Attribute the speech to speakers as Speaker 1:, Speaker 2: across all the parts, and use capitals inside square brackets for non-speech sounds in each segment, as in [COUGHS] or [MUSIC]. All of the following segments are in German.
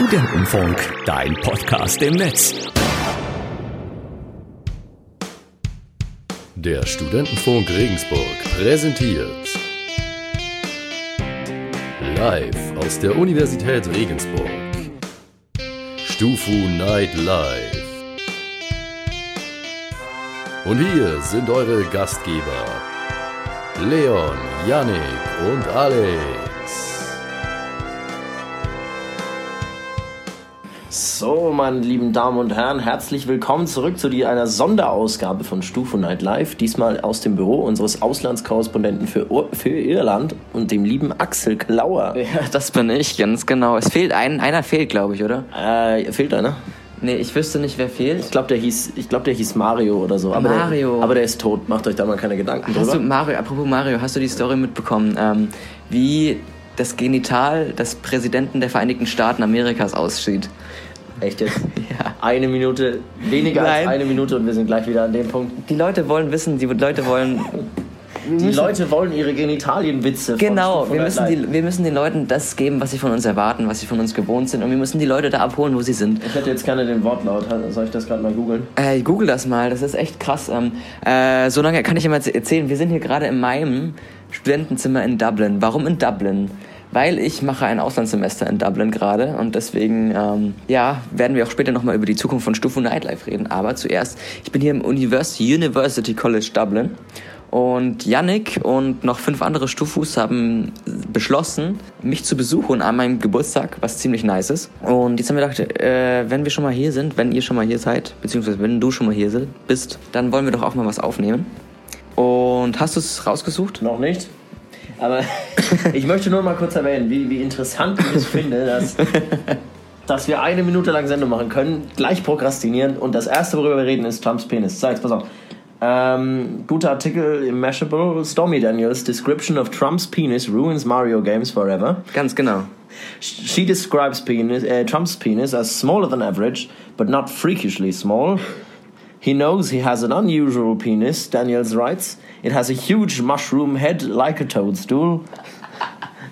Speaker 1: Studentenfunk, dein Podcast im Netz.
Speaker 2: Der Studentenfunk Regensburg präsentiert live aus der Universität Regensburg. Stufu Night Live. Und hier sind eure Gastgeber Leon, Yannick und Alex.
Speaker 3: So, meine lieben Damen und Herren, herzlich willkommen zurück zu einer Sonderausgabe von Stufu Night Live. Diesmal aus dem Büro unseres Auslandskorrespondenten für, Ur- für Irland und dem lieben Axel Klauer.
Speaker 4: Ja, das bin ich, ganz genau. Es fehlt ein, einer fehlt, glaube ich, oder?
Speaker 3: Äh, fehlt einer?
Speaker 4: Nee, ich wüsste nicht, wer fehlt.
Speaker 3: Ich glaube, der hieß, ich glaube, der hieß Mario oder so. Aber
Speaker 4: Mario.
Speaker 3: Der, aber der ist tot. Macht euch da mal keine Gedanken
Speaker 4: Hast du,
Speaker 3: drüber.
Speaker 4: Mario, apropos Mario, hast du die Story mitbekommen, ähm, wie das Genital des Präsidenten der Vereinigten Staaten Amerikas aussieht?
Speaker 3: Echt jetzt? [LAUGHS]
Speaker 4: Ja.
Speaker 3: Eine Minute, weniger als
Speaker 4: Nein.
Speaker 3: eine Minute und wir sind gleich wieder an dem Punkt.
Speaker 4: Die Leute wollen wissen, die Leute wollen.
Speaker 3: Die Leute wollen ihre Genitalienwitze. von
Speaker 4: Genau,
Speaker 3: Stufu
Speaker 4: wir müssen, die, wir müssen den Leuten das geben, was sie von uns erwarten, was sie von uns gewohnt sind. Und wir müssen die Leute da abholen, wo sie sind.
Speaker 3: Ich hätte jetzt gerne den Wortlaut. Soll ich das gerade mal googeln?
Speaker 4: Äh, google das mal, das ist echt krass. Ähm, äh, so lange kann ich mal erzählen. Wir sind hier gerade in meinem Studentenzimmer in Dublin. Warum in Dublin? Weil ich mache ein Auslandssemester in Dublin gerade und deswegen, ähm, ja, werden wir auch später nochmal über die Zukunft von Stufu Nightlife reden. Aber zuerst, ich bin hier im University, University College Dublin und Yannick und noch fünf andere Stufus haben beschlossen, mich zu besuchen an meinem Geburtstag, was ziemlich nice ist. Und jetzt haben wir gedacht, äh, wenn wir schon mal hier sind, wenn ihr schon mal hier seid, beziehungsweise wenn du schon mal hier bist, dann wollen wir doch auch mal was aufnehmen. Und hast du es rausgesucht?
Speaker 3: Noch nicht. Aber [LAUGHS] ich möchte nur mal kurz erwähnen, wie, wie interessant ich es finde, dass, dass wir eine Minute lang Sendung machen können, gleich prokrastinieren und das erste, worüber wir reden, ist Trumps Penis. Jetzt pass auf. Ähm, guter Artikel im Mashable. Stormy Daniels Description of Trump's penis ruins Mario games forever.
Speaker 4: Ganz genau.
Speaker 3: She describes penis, uh, Trump's penis as smaller than average, but not freakishly small. He knows he has an unusual penis, Daniels writes. It has a huge mushroom head like a toadstool.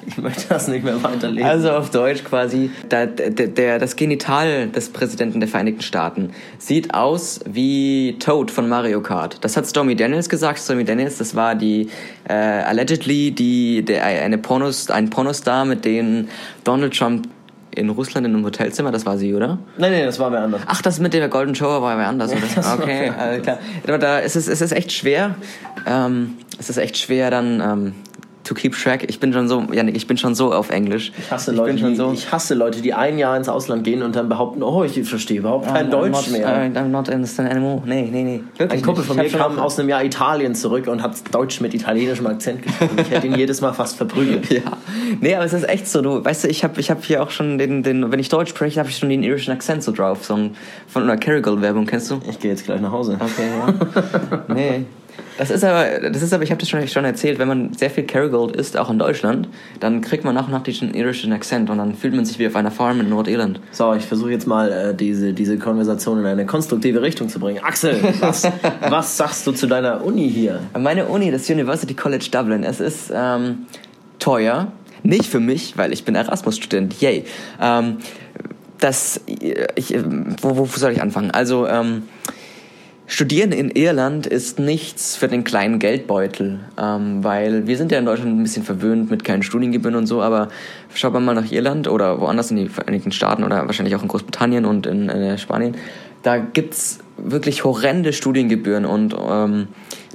Speaker 3: Ich möchte das nicht mehr weiterlesen.
Speaker 4: Also auf Deutsch quasi, da, der, der, das Genital des Präsidenten der Vereinigten Staaten sieht aus wie Toad von Mario Kart. Das hat Stormy Daniels gesagt. Stormy Daniels, das war die äh, allegedly die, der, eine Pornos, ein Pornostar, mit dem Donald Trump in Russland in einem Hotelzimmer, das war sie, oder?
Speaker 3: nein, nein, das war wer anders.
Speaker 4: Ach, das mit der Golden Shower war wer anders, oder? [LAUGHS]
Speaker 3: war
Speaker 4: Okay, alles klar. Aber da ist es, es ist echt schwer. Ähm, es ist echt schwer dann ähm, to keep track. Ich bin schon so, Janik, ich bin schon so auf Englisch.
Speaker 3: Ich hasse, Leute,
Speaker 4: bin schon
Speaker 3: die,
Speaker 4: so.
Speaker 3: ich hasse Leute, die ein Jahr ins Ausland gehen und dann behaupten, oh, ich verstehe überhaupt kein
Speaker 4: I'm
Speaker 3: Deutsch
Speaker 4: not,
Speaker 3: mehr.
Speaker 4: I'm not understand anymore. Nee, nee, nee. Wirklich
Speaker 3: Ein Kumpel von
Speaker 4: Ich
Speaker 3: mir kam aus einem Jahr Italien zurück und hat Deutsch mit italienischem Akzent gesprochen. Ich hätte ihn jedes Mal fast verprügelt. [LAUGHS]
Speaker 4: Ja, nee, aber es ist echt so, du, weißt du, ich habe ich hab hier auch schon den, den wenn ich Deutsch spreche, habe ich schon den irischen Akzent so drauf, so ein, von einer Kerrigal-Werbung, kennst du?
Speaker 3: Ich gehe jetzt gleich nach Hause.
Speaker 4: Okay, ja. [LAUGHS] nee. Das ist aber, das ist aber, ich habe das schon, schon erzählt, wenn man sehr viel Kerrygold isst, auch in Deutschland, dann kriegt man nach und nach diesen irischen Akzent und dann fühlt man sich wie auf einer Farm in Nordirland.
Speaker 3: So, ich versuche jetzt mal äh, diese, diese Konversation in eine konstruktive Richtung zu bringen. Axel, was, [LAUGHS] was sagst du zu deiner Uni hier?
Speaker 4: Meine Uni, das University College Dublin, es ist ähm, teuer. Nicht für mich, weil ich bin Erasmus-Student. Yay. Ähm, das, ich, wo, wo soll ich anfangen? Also, ähm, Studieren in Irland ist nichts für den kleinen Geldbeutel, ähm, weil wir sind ja in Deutschland ein bisschen verwöhnt mit keinen Studiengebühren und so, aber schaut man mal nach Irland oder woanders in die Vereinigten Staaten oder wahrscheinlich auch in Großbritannien und in, äh, Spanien, da gibt's wirklich horrende Studiengebühren und ähm,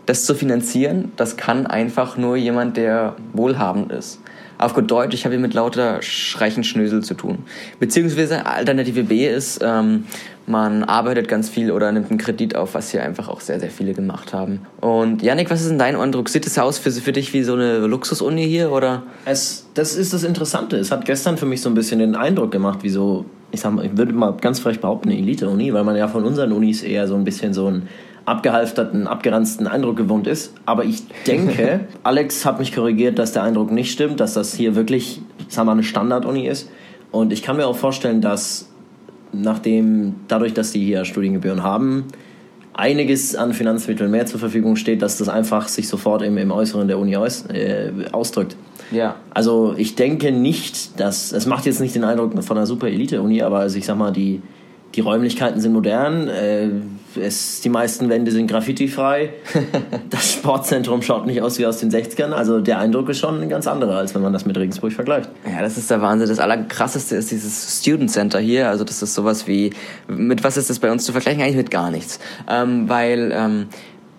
Speaker 4: das zu finanzieren, das kann einfach nur jemand, der wohlhabend ist. Auf gut Deutsch, ich habe hier mit lauter reichen Schnösel zu tun. Beziehungsweise Alternative B ist, ähm, man arbeitet ganz viel oder nimmt einen Kredit auf, was hier einfach auch sehr, sehr viele gemacht haben. Und Yannick, was ist denn dein Eindruck? Sieht es aus für, für dich wie so eine Luxusuni hier oder?
Speaker 3: Es, das ist das Interessante. Es hat gestern für mich so ein bisschen den Eindruck gemacht, wie so, ich, sag mal, ich würde mal ganz frech behaupten, eine Elite-Uni, weil man ja von unseren Unis eher so ein bisschen so einen abgehalfterten, abgeranzten Eindruck gewohnt ist. Aber ich denke, [LAUGHS] Alex hat mich korrigiert, dass der Eindruck nicht stimmt, dass das hier wirklich, ich sag mal, eine Standard-Uni ist. Und ich kann mir auch vorstellen, dass nachdem, dadurch, dass die hier Studiengebühren haben, einiges an Finanzmitteln mehr zur Verfügung steht, dass das einfach sich sofort im, im Äußeren der Uni aus, äh, ausdrückt.
Speaker 4: Ja.
Speaker 3: Also ich denke nicht, dass es macht jetzt nicht den Eindruck von einer super Elite-Uni, aber also ich sag mal, die, die Räumlichkeiten sind modern, äh, es, die meisten Wände sind graffiti-frei, [LAUGHS] das Sportzentrum schaut nicht aus wie aus den 60ern, also der Eindruck ist schon ein ganz anderer, als wenn man das mit Regensburg vergleicht.
Speaker 4: Ja, das ist der Wahnsinn. Das Allerkrasseste ist dieses Student Center hier. Also das ist sowas wie, mit was ist das bei uns zu vergleichen? Eigentlich mit gar nichts. Ähm, weil ähm,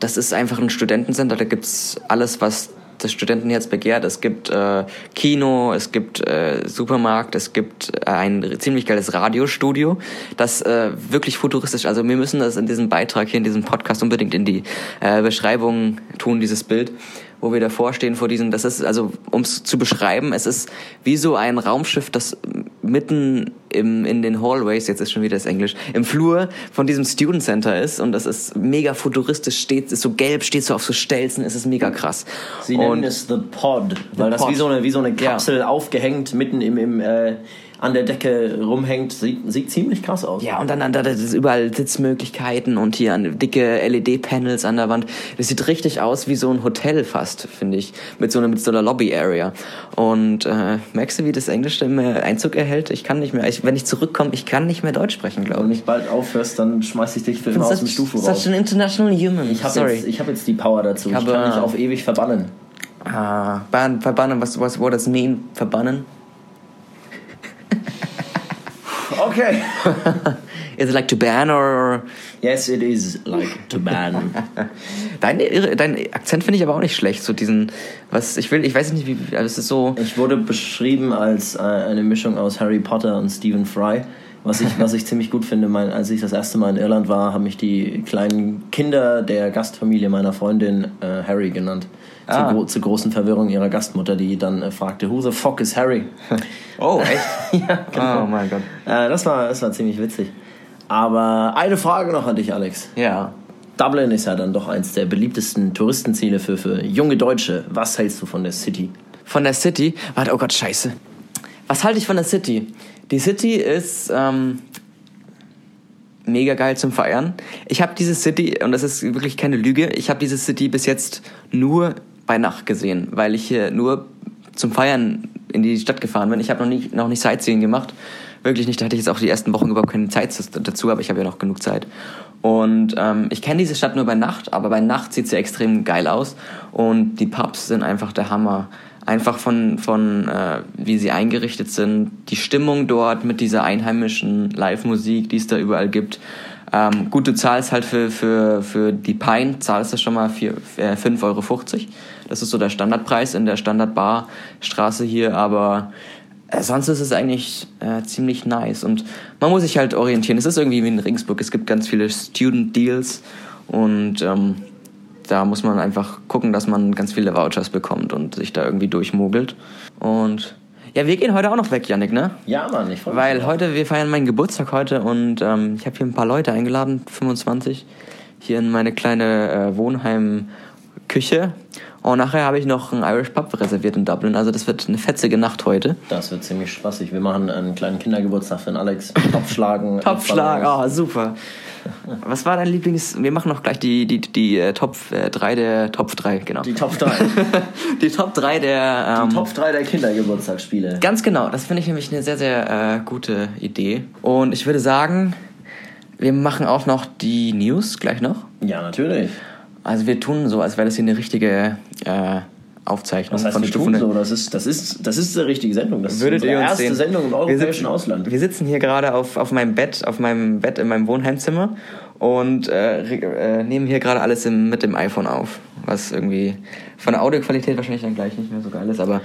Speaker 4: das ist einfach ein Studentencenter, da gibt's alles, was das Studentenherz begehrt. Es gibt äh, Kino, es gibt äh, Supermarkt, es gibt äh, ein ziemlich geiles Radiostudio, das äh, wirklich futuristisch, also wir müssen das in diesem Beitrag hier, in diesem Podcast unbedingt in die äh, Beschreibung tun, dieses Bild wo wir davor stehen vor diesem, das ist, also um es zu beschreiben, es ist wie so ein Raumschiff, das mitten im, in den Hallways, jetzt ist schon wieder das Englisch, im Flur von diesem Student Center ist und das ist mega futuristisch, steht, ist so gelb, steht so auf so Stelzen, es ist mega krass.
Speaker 3: Sie nennen
Speaker 4: und
Speaker 3: es The Pod, weil das
Speaker 4: Pod.
Speaker 3: wie so eine, wie so eine Kapsel aufgehängt mitten im, im äh, an der Decke rumhängt, sieht, sieht ziemlich krass aus.
Speaker 4: Ja, und dann, dann da das ist überall Sitzmöglichkeiten und hier an, dicke LED-Panels an der Wand. Das sieht richtig aus wie so ein Hotel fast, finde ich, mit so einer, mit so einer Lobby-Area. Und äh, merkst du, wie das Englisch immer Einzug erhält? Ich kann nicht mehr, ich, wenn ich zurückkomme, ich kann nicht mehr Deutsch sprechen,
Speaker 3: Wenn
Speaker 4: glaube
Speaker 3: du
Speaker 4: ich.
Speaker 3: nicht bald aufhörst, dann schmeiß ich dich für immer aus dem
Speaker 4: such
Speaker 3: raus.
Speaker 4: an international human.
Speaker 3: Ich habe jetzt, ich hab jetzt die Power dazu. Ich,
Speaker 4: habe-
Speaker 3: kann dich auf ewig verbannen.
Speaker 4: ah, ban, verbannen, was, was, what does mean? Verbannen? [LAUGHS]
Speaker 3: Okay. [LAUGHS]
Speaker 4: Is it like to ban or...
Speaker 3: Yes, it is like to ban. [LAUGHS]
Speaker 4: Dein, dein Akzent finde ich aber auch nicht schlecht, so diesen, was, ich will, ich weiß nicht, wie, aber es ist so...
Speaker 3: Ich wurde beschrieben als äh, eine Mischung aus Harry Potter und Stephen Fry. Was ich, was ich ziemlich gut finde, mein, als ich das erste Mal in Irland war, haben mich die kleinen Kinder der Gastfamilie meiner Freundin äh, Harry genannt. Zur,
Speaker 4: Ah.
Speaker 3: gro zur großen Verwirrung ihrer Gastmutter, die dann äh, fragte, Who the fuck is Harry? [LAUGHS]
Speaker 4: Oh, echt? [LAUGHS]
Speaker 3: ja, genau.
Speaker 4: Oh mein Gott.
Speaker 3: Äh, das, war, das war ziemlich witzig. Aber eine Frage noch an dich, Alex.
Speaker 4: Ja.
Speaker 3: Dublin ist ja dann doch eins der beliebtesten Touristenziele für, für junge Deutsche. Was hältst du von der City?
Speaker 4: Von der City. Warte, oh Gott, scheiße. Was halte ich von der City? Die City ist ähm, mega geil zum Feiern. Ich habe diese City, und das ist wirklich keine Lüge, ich habe diese City bis jetzt nur bei Nacht gesehen, weil ich hier nur zum Feiern in die Stadt gefahren bin. Ich habe noch nicht, noch nicht Sightseeing gemacht. Wirklich nicht. Da hatte ich jetzt auch die ersten Wochen überhaupt keine Zeit dazu, aber ich habe ja noch genug Zeit. Und ähm, ich kenne diese Stadt nur bei Nacht, aber bei Nacht sieht sie extrem geil aus. Und die Pubs sind einfach der Hammer. Einfach von, von äh, wie sie eingerichtet sind, die Stimmung dort mit dieser einheimischen Live-Musik, die es da überall gibt. Ähm, gut, du zahlst halt für, für, für die Pine, zahlst du schon mal vier- äh, 5,50 Euro. Das ist so der Standardpreis in der Standardbarstraße hier, aber äh, sonst ist es eigentlich äh, ziemlich nice und man muss sich halt orientieren. Es ist irgendwie wie in Regensburg, es gibt ganz viele Student Deals und ähm, da muss man einfach gucken, dass man ganz viele Vouchers bekommt und sich da irgendwie durchmogelt. Und ja, wir gehen heute auch noch weg, Yannick, ne?
Speaker 3: Ja, Mann, ich freue mich.
Speaker 4: Weil
Speaker 3: drauf.
Speaker 4: heute, wir feiern meinen Geburtstag heute und ähm, ich habe hier ein paar Leute eingeladen, 25, hier in meine kleine äh, Wohnheim-Küche. Und nachher habe ich noch einen Irish Pub reserviert in Dublin. Also das wird eine fetzige Nacht heute.
Speaker 3: Das wird ziemlich spaßig. Wir machen einen kleinen Kindergeburtstag für den Alex. Topfschlagen. [LAUGHS]
Speaker 4: Topschlag, oh, super. Was war dein Lieblings... Wir machen noch gleich die, die, die äh, Top 3 der... Top 3, genau.
Speaker 3: Die Top 3. [LAUGHS]
Speaker 4: Die Top 3 der... Ähm,
Speaker 3: Die Top 3 der Kindergeburtstagsspiele.
Speaker 4: Ganz genau, das finde ich nämlich eine sehr, sehr äh, gute Idee. Und ich würde sagen, wir machen auch noch die News gleich noch.
Speaker 3: Ja, natürlich.
Speaker 4: Also wir tun so, als wäre das hier eine richtige äh, Aufzeichnung
Speaker 3: Was heißt,
Speaker 4: von
Speaker 3: wir
Speaker 4: Stufe
Speaker 3: tun so? Das ist, das, ist, das ist die richtige Sendung. Das ist
Speaker 4: Würdet
Speaker 3: unsere
Speaker 4: ihr uns
Speaker 3: erste
Speaker 4: sehen?
Speaker 3: Sendung im
Speaker 4: Wir
Speaker 3: europäischen
Speaker 4: sitzen-
Speaker 3: Ausland.
Speaker 4: Wir sitzen hier gerade auf, auf meinem Bett, auf meinem Bett in meinem Wohnheimzimmer und äh, äh, nehmen hier gerade alles im, mit dem iPhone auf. Was irgendwie von der Audioqualität wahrscheinlich dann gleich nicht mehr so geil ist, aber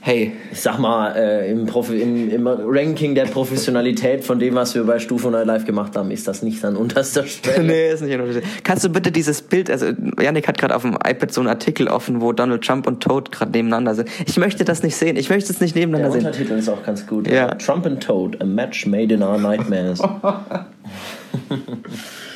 Speaker 4: hey,
Speaker 3: Ich sag mal, äh, im, Profi im, im Ranking der Professionalität von dem, was wir bei Stufe Night Live gemacht haben, ist das nicht an unterster Stelle. [LAUGHS]
Speaker 4: nee, ist nicht ein Unterschied. Kannst du bitte dieses Bild, also Yannick hat gerade auf dem iPad so einen Artikel offen, wo Donald Trump und Toad gerade nebeneinander sind. Ich möchte das nicht sehen. Ich möchte es nicht
Speaker 3: Der
Speaker 4: nebeneinander sehen.
Speaker 3: Untertitel ist auch ganz gut.
Speaker 4: Ja.
Speaker 3: Trump and Toad, a match made in our nightmares. [LAUGHS] [LAUGHS]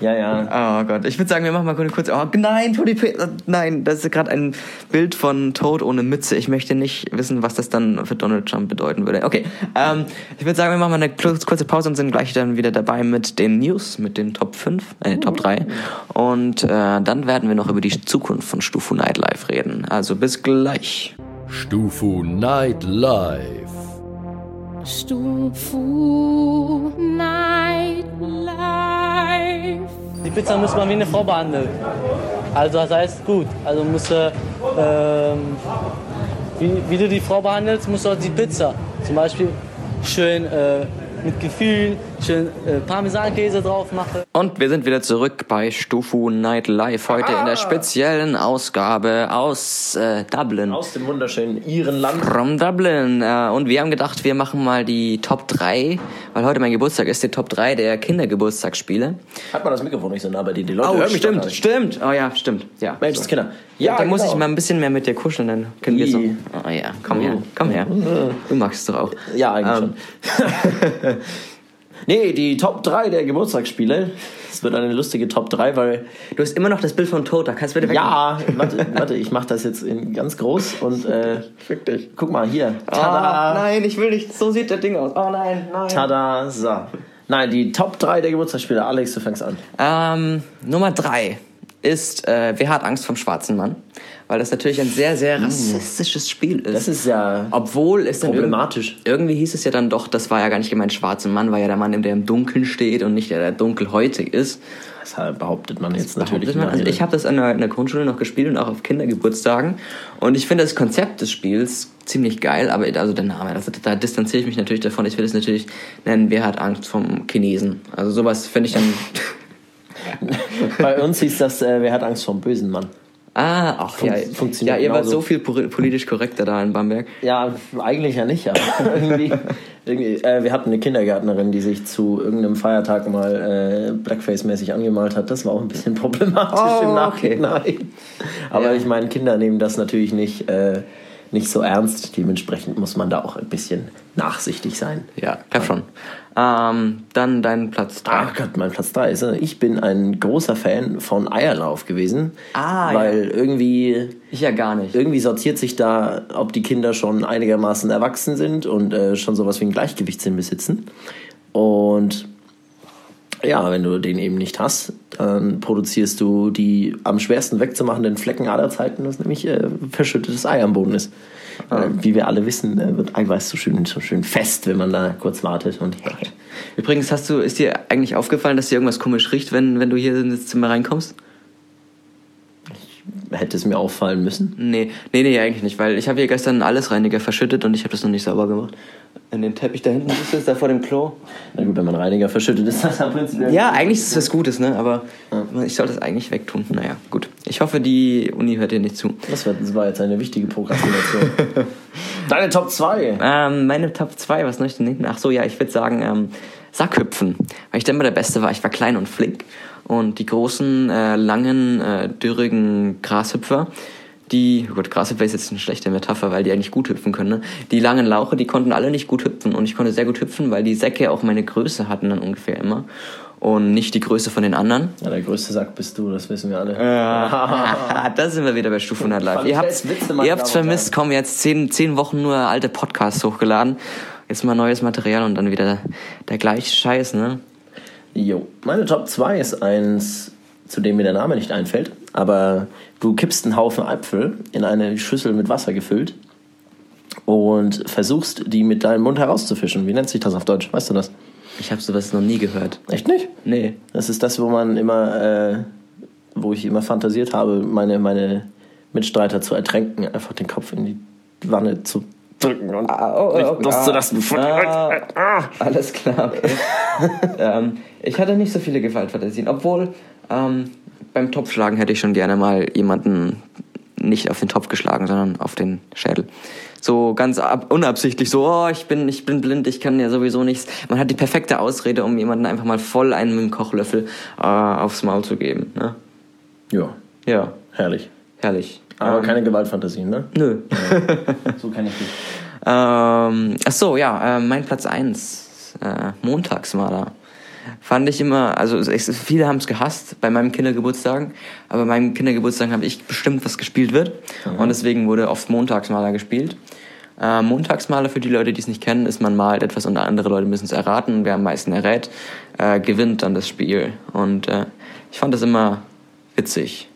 Speaker 3: ja, ja.
Speaker 4: Oh Gott, ich würde sagen, wir machen mal kurz. Oh nein, Tony P Nein, das ist gerade ein Bild von Toad ohne Mütze. Ich möchte nicht wissen, was das dann für Donald Trump bedeuten würde. Okay, ähm, ich würde sagen, wir machen mal eine kurze Pause und sind gleich dann wieder dabei mit den News, mit den Top 5, äh, Top 3. Und äh, dann werden wir noch über die Zukunft von Stufu Nightlife reden. Also bis gleich.
Speaker 2: Stufu Night Live.
Speaker 5: Stufu Night Life.
Speaker 6: Die Pizza muss man wie eine Frau behandeln. Also das heißt gut. Also musst du, ähm, wie, wie du die Frau behandelst, musst du auch die Pizza. Zum Beispiel schön äh, mit Gefühl, schön äh, Parmesankäse drauf machen.
Speaker 4: Und wir sind wieder zurück bei Stufu Night Live. Heute in der speziellen Ausgabe aus äh, Dublin.
Speaker 3: Aus dem wunderschönen Irenland.
Speaker 4: From Dublin. Äh, und wir haben gedacht, wir machen mal die Top 3, weil heute mein Geburtstag ist, die Top 3 der Kindergeburtstagsspiele.
Speaker 3: Hat man das Mikrofon nicht so nah bei dir? Die Leute
Speaker 4: Oh,
Speaker 3: hören mich
Speaker 4: stimmt, stimmt. Oh ja, stimmt. Ja.
Speaker 3: Menschenskinder.
Speaker 4: Ja, dann muss
Speaker 3: genau.
Speaker 4: ich mal ein bisschen mehr mit dir kuscheln, dann können wir so. Oh ja, komm her, komm her. Du magst es doch auch.
Speaker 3: Ja, eigentlich
Speaker 4: Ähm,
Speaker 3: schon. [LAUGHS] nee, die Top 3 der Geburtstagsspiele. Es wird eine lustige Top 3, weil.
Speaker 4: Du hast immer noch das Bild von Tota. Kannst du bitte weg?
Speaker 3: Ja, warte, warte ich mach das jetzt in ganz groß und. Äh,
Speaker 4: Fick dich.
Speaker 3: guck mal hier.
Speaker 4: Ah,
Speaker 3: Tada!
Speaker 4: nein, ich will nicht. So sieht das Ding aus. Oh nein, nein.
Speaker 3: Tada! So. Nein, die Top 3 der Geburtstagsspiele. Alex, du fängst an.
Speaker 4: Ähm, Nummer drei ist äh, Wer hat Angst vom schwarzen Mann? Weil das natürlich ein sehr, sehr rassistisches Spiel ist.
Speaker 3: Das ist ja.
Speaker 4: Obwohl es dann
Speaker 3: Problematisch.
Speaker 4: Irgendwie, irgendwie hieß es ja dann doch, das war ja gar nicht gemeint schwarzer Mann, war ja der Mann, der im Dunkeln steht und nicht der, der dunkelhäutig ist.
Speaker 3: Das behauptet man jetzt natürlich.
Speaker 4: Behauptet man. Also ich habe das in der, in der Grundschule noch gespielt und auch auf Kindergeburtstagen. Und ich finde das Konzept des Spiels ziemlich geil, aber also der Name, also da distanziere ich mich natürlich davon. Ich will es natürlich nennen, wer hat Angst vom Chinesen. Also sowas finde ich dann. [LAUGHS] [LAUGHS]
Speaker 3: Bei uns hieß das, äh, wer hat Angst vor dem bösen Mann?
Speaker 4: Ah, ach
Speaker 3: Fun-
Speaker 4: ja.
Speaker 3: funktioniert
Speaker 4: ja, ihr wart so viel poli- politisch korrekter da in Bamberg.
Speaker 3: Ja, eigentlich ja nicht, aber [LAUGHS] irgendwie. irgendwie äh, wir hatten eine Kindergärtnerin, die sich zu irgendeinem Feiertag mal äh, Blackface-mäßig angemalt hat. Das war auch ein bisschen problematisch
Speaker 4: Oh,
Speaker 3: im
Speaker 4: okay.
Speaker 3: Nachhinein. Aber
Speaker 4: Ja.
Speaker 3: ich meine, Kinder nehmen das natürlich nicht, äh, nicht so ernst. Dementsprechend muss man da auch ein bisschen nachsichtig sein.
Speaker 4: Ja, glaub schon. Ähm, dann dein Platz 3.
Speaker 3: Ach Gott, mein Platz 3 ist, ich bin ein großer Fan von Eierlauf gewesen.
Speaker 4: Ah,
Speaker 3: Weil irgendwie
Speaker 4: Ich ja gar nicht.
Speaker 3: irgendwie sortiert sich da, ob die Kinder schon einigermaßen erwachsen sind und äh, schon sowas wie einen Gleichgewichtssinn besitzen. Und ja, wenn du den eben nicht hast, dann produzierst du die am schwersten wegzumachenden Flecken aller Zeiten, das nämlich äh, verschüttetes Ei am Boden ist. Äh, wie wir alle wissen, äh, wird Eiweiß so schön, so schön fest, wenn man da kurz wartet. Und
Speaker 4: Übrigens, hast du, ist dir eigentlich aufgefallen, dass dir irgendwas komisch riecht, wenn, wenn du hier in das Zimmer reinkommst?
Speaker 3: Hätte es mir auffallen müssen.
Speaker 4: Nee, nee, nee, eigentlich nicht, weil ich habe hier gestern einen Allesreiniger verschüttet und ich habe das noch nicht sauber gemacht. In den Teppich da hinten ist es, da vor dem Klo.
Speaker 3: Na gut, wenn man Reiniger verschüttet, ist das am prinzipiell.
Speaker 4: Ja, eigentlich ist es was Gutes, ne? Aber ich sollte es eigentlich wegtun. Naja, gut. Ich hoffe, die Uni hört dir nicht zu.
Speaker 3: Das war, das jetzt eine wichtige Prokrastination. [LAUGHS] Deine Top 2.
Speaker 4: Ähm, meine Top 2, was soll ich denn nehmen? Ach so, ja, ich würde sagen, ähm, Sackhüpfen. Weil ich dann immer der Beste war. Ich war klein und flink. Und die großen, äh, langen, äh, dürrigen Grashüpfer, die, gut, Grashüpfer ist jetzt eine schlechte Metapher, weil die eigentlich gut hüpfen können, ne? Die langen Lauche, die konnten alle nicht gut hüpfen. Und ich konnte sehr gut hüpfen, weil die Säcke auch meine Größe hatten dann ungefähr immer. Und nicht die Größe von den anderen.
Speaker 3: Ja, der größte Sack bist du, das wissen wir alle.
Speaker 4: Ah, [LAUGHS] da sind wir wieder bei Stufe 100 Live. Ihr habt's, ihr habt's vermisst, komm, jetzt zehn, zehn Wochen nur alte Podcasts hochgeladen. Jetzt mal neues Material und dann wieder der gleiche Scheiß, ne?
Speaker 3: Jo. Meine Top 2 ist eins, zu dem mir der Name nicht einfällt. Aber du kippst einen Haufen Äpfel in eine Schüssel mit Wasser gefüllt und versuchst, die mit deinem Mund herauszufischen. Wie nennt sich das auf Deutsch? Weißt du das?
Speaker 4: Ich habe sowas noch nie gehört.
Speaker 3: Echt nicht?
Speaker 4: Nee.
Speaker 3: Das ist das, wo man immer, äh, wo ich immer fantasiert habe, meine, meine Mitstreiter zu ertränken, einfach den Kopf in die Wanne zu drücken und nicht loszulassen. [LAUGHS]
Speaker 4: Ah, alles klar, okay. [LAUGHS] ähm, ich hatte nicht so viele Gewaltfantasien, obwohl ähm, beim Topfschlagen hätte ich schon gerne mal jemanden nicht auf den Topf geschlagen, sondern auf den Schädel. So ganz ab, unabsichtlich, so, oh, ich bin, ich bin blind, ich kann ja sowieso nichts. Man hat die perfekte Ausrede, um jemanden einfach mal voll einen mit dem Kochlöffel äh, aufs Maul zu geben. Ne?
Speaker 3: Ja,
Speaker 4: Ja,
Speaker 3: herrlich.
Speaker 4: herrlich.
Speaker 3: Aber
Speaker 4: Ähm,
Speaker 3: keine Gewaltfantasien, ne?
Speaker 4: Nö. [LAUGHS]
Speaker 3: So kann ich dich.
Speaker 4: Ähm, ach so, ja, äh, mein Platz 1, äh, Montagsmaler. Fand ich immer, also es, viele haben es gehasst bei meinem Kindergeburtstagen, aber bei meinem Kindergeburtstag habe ich bestimmt, was gespielt wird. Und deswegen wurde oft Montagsmaler gespielt. Äh, Montagsmaler, für die Leute, die es nicht kennen, ist man malt etwas und andere Leute müssen es erraten. Und wer am meisten errät, äh, gewinnt dann das Spiel. Und äh, ich fand das immer witzig.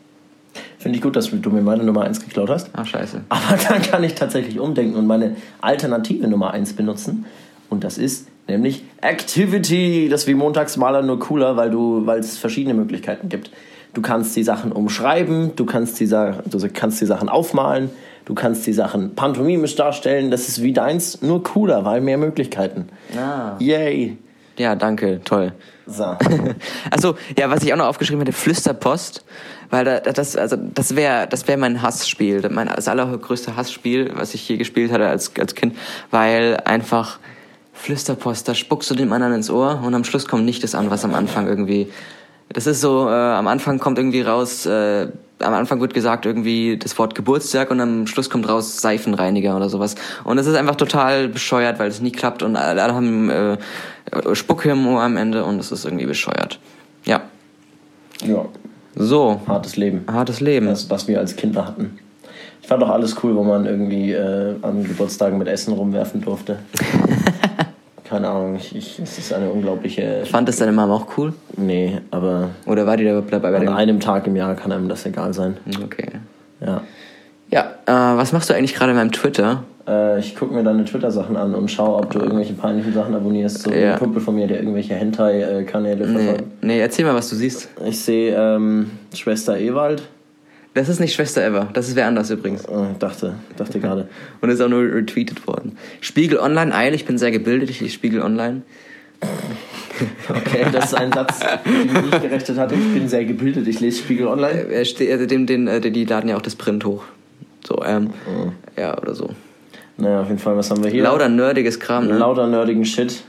Speaker 3: Finde ich gut, dass du mir meine Nummer 1 geklaut hast.
Speaker 4: Ach, scheiße.
Speaker 3: Aber [LAUGHS] dann kann ich tatsächlich umdenken und meine alternative Nummer 1 benutzen. Und das ist nämlich Activity. Das ist wie Montagsmaler nur cooler, weil du, weil es verschiedene Möglichkeiten gibt. Du kannst die Sachen umschreiben, du kannst die, du kannst die Sachen aufmalen, du kannst die Sachen pantomimisch darstellen. Das ist wie deins, nur cooler, weil mehr Möglichkeiten.
Speaker 4: Ah.
Speaker 3: Yay.
Speaker 4: Ja, danke, toll.
Speaker 3: So. [LAUGHS]
Speaker 4: Achso, ja, was ich auch noch aufgeschrieben hatte, Flüsterpost, weil da, das, also das wäre das wär mein Hassspiel, mein das allergrößte Hassspiel, was ich je gespielt hatte als, als Kind, weil einfach Flüsterpost, da spuckst du dem anderen ins Ohr und am Schluss kommt nicht das an, was am Anfang irgendwie. Das ist so, äh, am Anfang kommt irgendwie raus, äh, am Anfang wird gesagt irgendwie das Wort Geburtstag und am Schluss kommt raus Seifenreiniger oder sowas. Und es ist einfach total bescheuert, weil es nie klappt und alle, alle haben äh, Ohr am Ende und es ist irgendwie bescheuert. Ja.
Speaker 3: ja,
Speaker 4: So,
Speaker 3: hartes Leben.
Speaker 4: hartes Leben.
Speaker 3: Das, was wir als Kinder hatten. Ich fand doch alles cool, wo man irgendwie äh, an Geburtstagen mit Essen rumwerfen durfte. [LAUGHS] Keine Ahnung, ich, ich, es ist eine unglaubliche.
Speaker 4: Fand das deine Mama auch cool?
Speaker 3: Nee, aber
Speaker 4: Oder war die da dabei bei
Speaker 3: an einem Tag im Jahr kann einem das egal sein.
Speaker 4: Okay.
Speaker 3: Ja.
Speaker 4: Ja, äh, was machst du eigentlich gerade in meinem Twitter?
Speaker 3: Äh, ich gucke mir deine Twitter-Sachen an und schaue, ob du irgendwelche peinlichen Sachen abonnierst. So
Speaker 4: Ja.
Speaker 3: ein Kumpel von mir, der irgendwelche Hentai-Kanäle
Speaker 4: Nee,
Speaker 3: verfolgt.
Speaker 4: nee, erzähl mal, was du siehst.
Speaker 3: Ich sehe ähm, Schwester Ewald.
Speaker 4: Das ist nicht Schwester Ever, das ist wer anders übrigens.
Speaker 3: Äh, dachte, dachte gerade. [LAUGHS]
Speaker 4: Und ist auch nur retweetet worden. Spiegel Online, eil, ich bin sehr gebildet, ich lese Spiegel Online. [LAUGHS]
Speaker 3: Okay, das ist ein Satz, den ich nicht gerechnet hatte. Ich bin sehr gebildet, ich lese Spiegel Online.
Speaker 4: Er steht, also dem, den, äh, die laden ja auch das Print hoch. So, ähm, ja, oder so.
Speaker 3: Naja, auf jeden Fall, was haben wir hier?
Speaker 4: Lauter nerdiges Kram, ne?
Speaker 3: Lauter nerdigen Shit.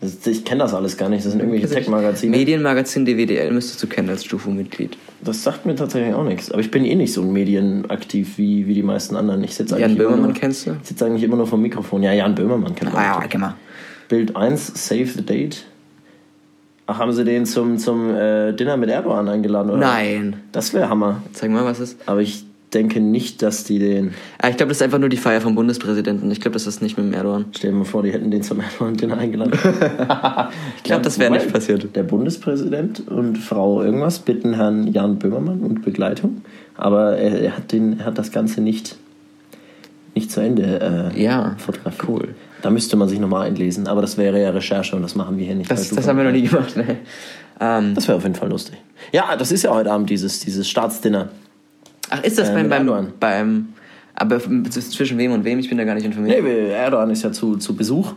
Speaker 3: Ich kenne das alles gar nicht. Das sind irgendwelche Tech-Magazine.
Speaker 4: Medienmagazin DWDL müsstest du kennen als Stufu-Mitglied.
Speaker 3: Das sagt mir tatsächlich auch nichts. Aber ich bin eh nicht so medienaktiv wie, wie die meisten anderen. Ich sitze
Speaker 4: Jan
Speaker 3: eigentlich immer
Speaker 4: Böhmermann
Speaker 3: nur,
Speaker 4: kennst du?
Speaker 3: Ich sitze eigentlich immer nur vom Mikrofon. Ja, Jan Böhmermann kennt man.
Speaker 4: Ah ja, mal.
Speaker 3: Bild 1, Save the Date. Ach, haben sie den zum, zum äh, Dinner mit Erdogan eingeladen, oder?
Speaker 4: Nein.
Speaker 3: Das wäre Hammer.
Speaker 4: Zeig mal, was ist.
Speaker 3: Aber ich denke nicht, dass die den.
Speaker 4: Ah, ich glaube, das ist einfach nur die Feier vom Bundespräsidenten. Ich glaube, das ist nicht mit dem Erdogan.
Speaker 3: Stell dir mal vor, die hätten den zum Erdogan-Dinner eingeladen. [LAUGHS] [LAUGHS]
Speaker 4: Ich glaube, das wäre nicht passiert.
Speaker 3: Der Bundespräsident und Frau irgendwas bitten Herrn Jan Böhmermann und Begleitung. Aber er, er, hat, den, er hat das Ganze nicht, nicht zu Ende äh,
Speaker 4: Ja,
Speaker 3: fotografiert.
Speaker 4: cool.
Speaker 3: Da müsste man sich nochmal einlesen. Aber das wäre ja Recherche und das machen wir hier nicht.
Speaker 4: Das, das haben wir noch nie gemacht, ne? Ähm,
Speaker 3: Das wäre auf jeden Fall lustig. Ja, das ist ja heute Abend dieses, dieses Staatsdinner.
Speaker 4: Ach, ist das
Speaker 3: Äh,
Speaker 4: beim, beim,
Speaker 3: Erdogan.
Speaker 4: beim. Aber zwischen wem und wem? Ich bin da gar nicht informiert.
Speaker 3: Nee, Erdogan ist ja zu, zu Besuch.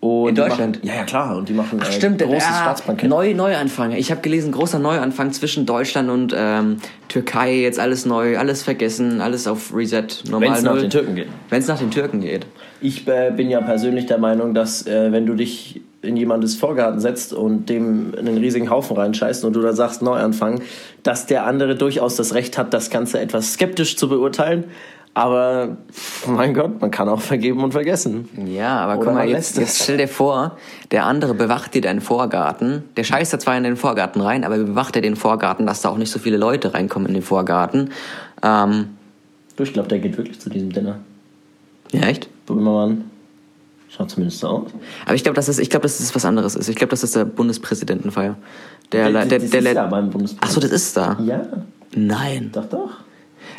Speaker 3: Und
Speaker 4: In Deutschland?
Speaker 3: Machen, ja, ja, klar. Und die machen
Speaker 4: Ach,
Speaker 3: äh,
Speaker 4: stimmt,
Speaker 3: großes
Speaker 4: ja,
Speaker 3: Staatsbankett.
Speaker 4: Neu, Neuanfang. Ich habe gelesen, großer Neuanfang zwischen Deutschland und ähm, Türkei. Jetzt alles neu, alles vergessen, alles auf Reset. Normal
Speaker 3: Wenn es nach den Türken geht.
Speaker 4: Wenn es nach den Türken geht.
Speaker 3: Ich äh, bin ja persönlich der Meinung, dass äh, wenn du dich in jemandes Vorgarten setzt und dem einen riesigen Haufen reinscheißt und du da sagst Neuanfang, dass der andere durchaus das Recht hat, das Ganze etwas skeptisch zu beurteilen. Aber mein Gott, man kann auch vergeben und vergessen.
Speaker 4: Ja, aber
Speaker 3: Oder
Speaker 4: guck mal, jetzt, jetzt stell dir vor, der andere bewacht dir deinen Vorgarten. Der scheißt da zwar in den Vorgarten rein, aber bewacht er den Vorgarten, dass da auch nicht so viele Leute reinkommen in den Vorgarten. Ähm,
Speaker 3: Du, ich glaube, der geht wirklich zu diesem Dinner.
Speaker 4: ja, echt?
Speaker 3: Böhmermann. Schaut zumindest so aus.
Speaker 4: Aber ich glaube, dass das, ich glaube, dass das was anderes ist. Ich glaube, das ist der Bundespräsidentenfeier. Der, der, der,
Speaker 3: das
Speaker 4: der,
Speaker 3: ist
Speaker 4: der,
Speaker 3: ja beim Bundespräsidenten.
Speaker 4: Ach so, das ist da.
Speaker 3: Ja,
Speaker 4: Nein.
Speaker 3: doch, doch.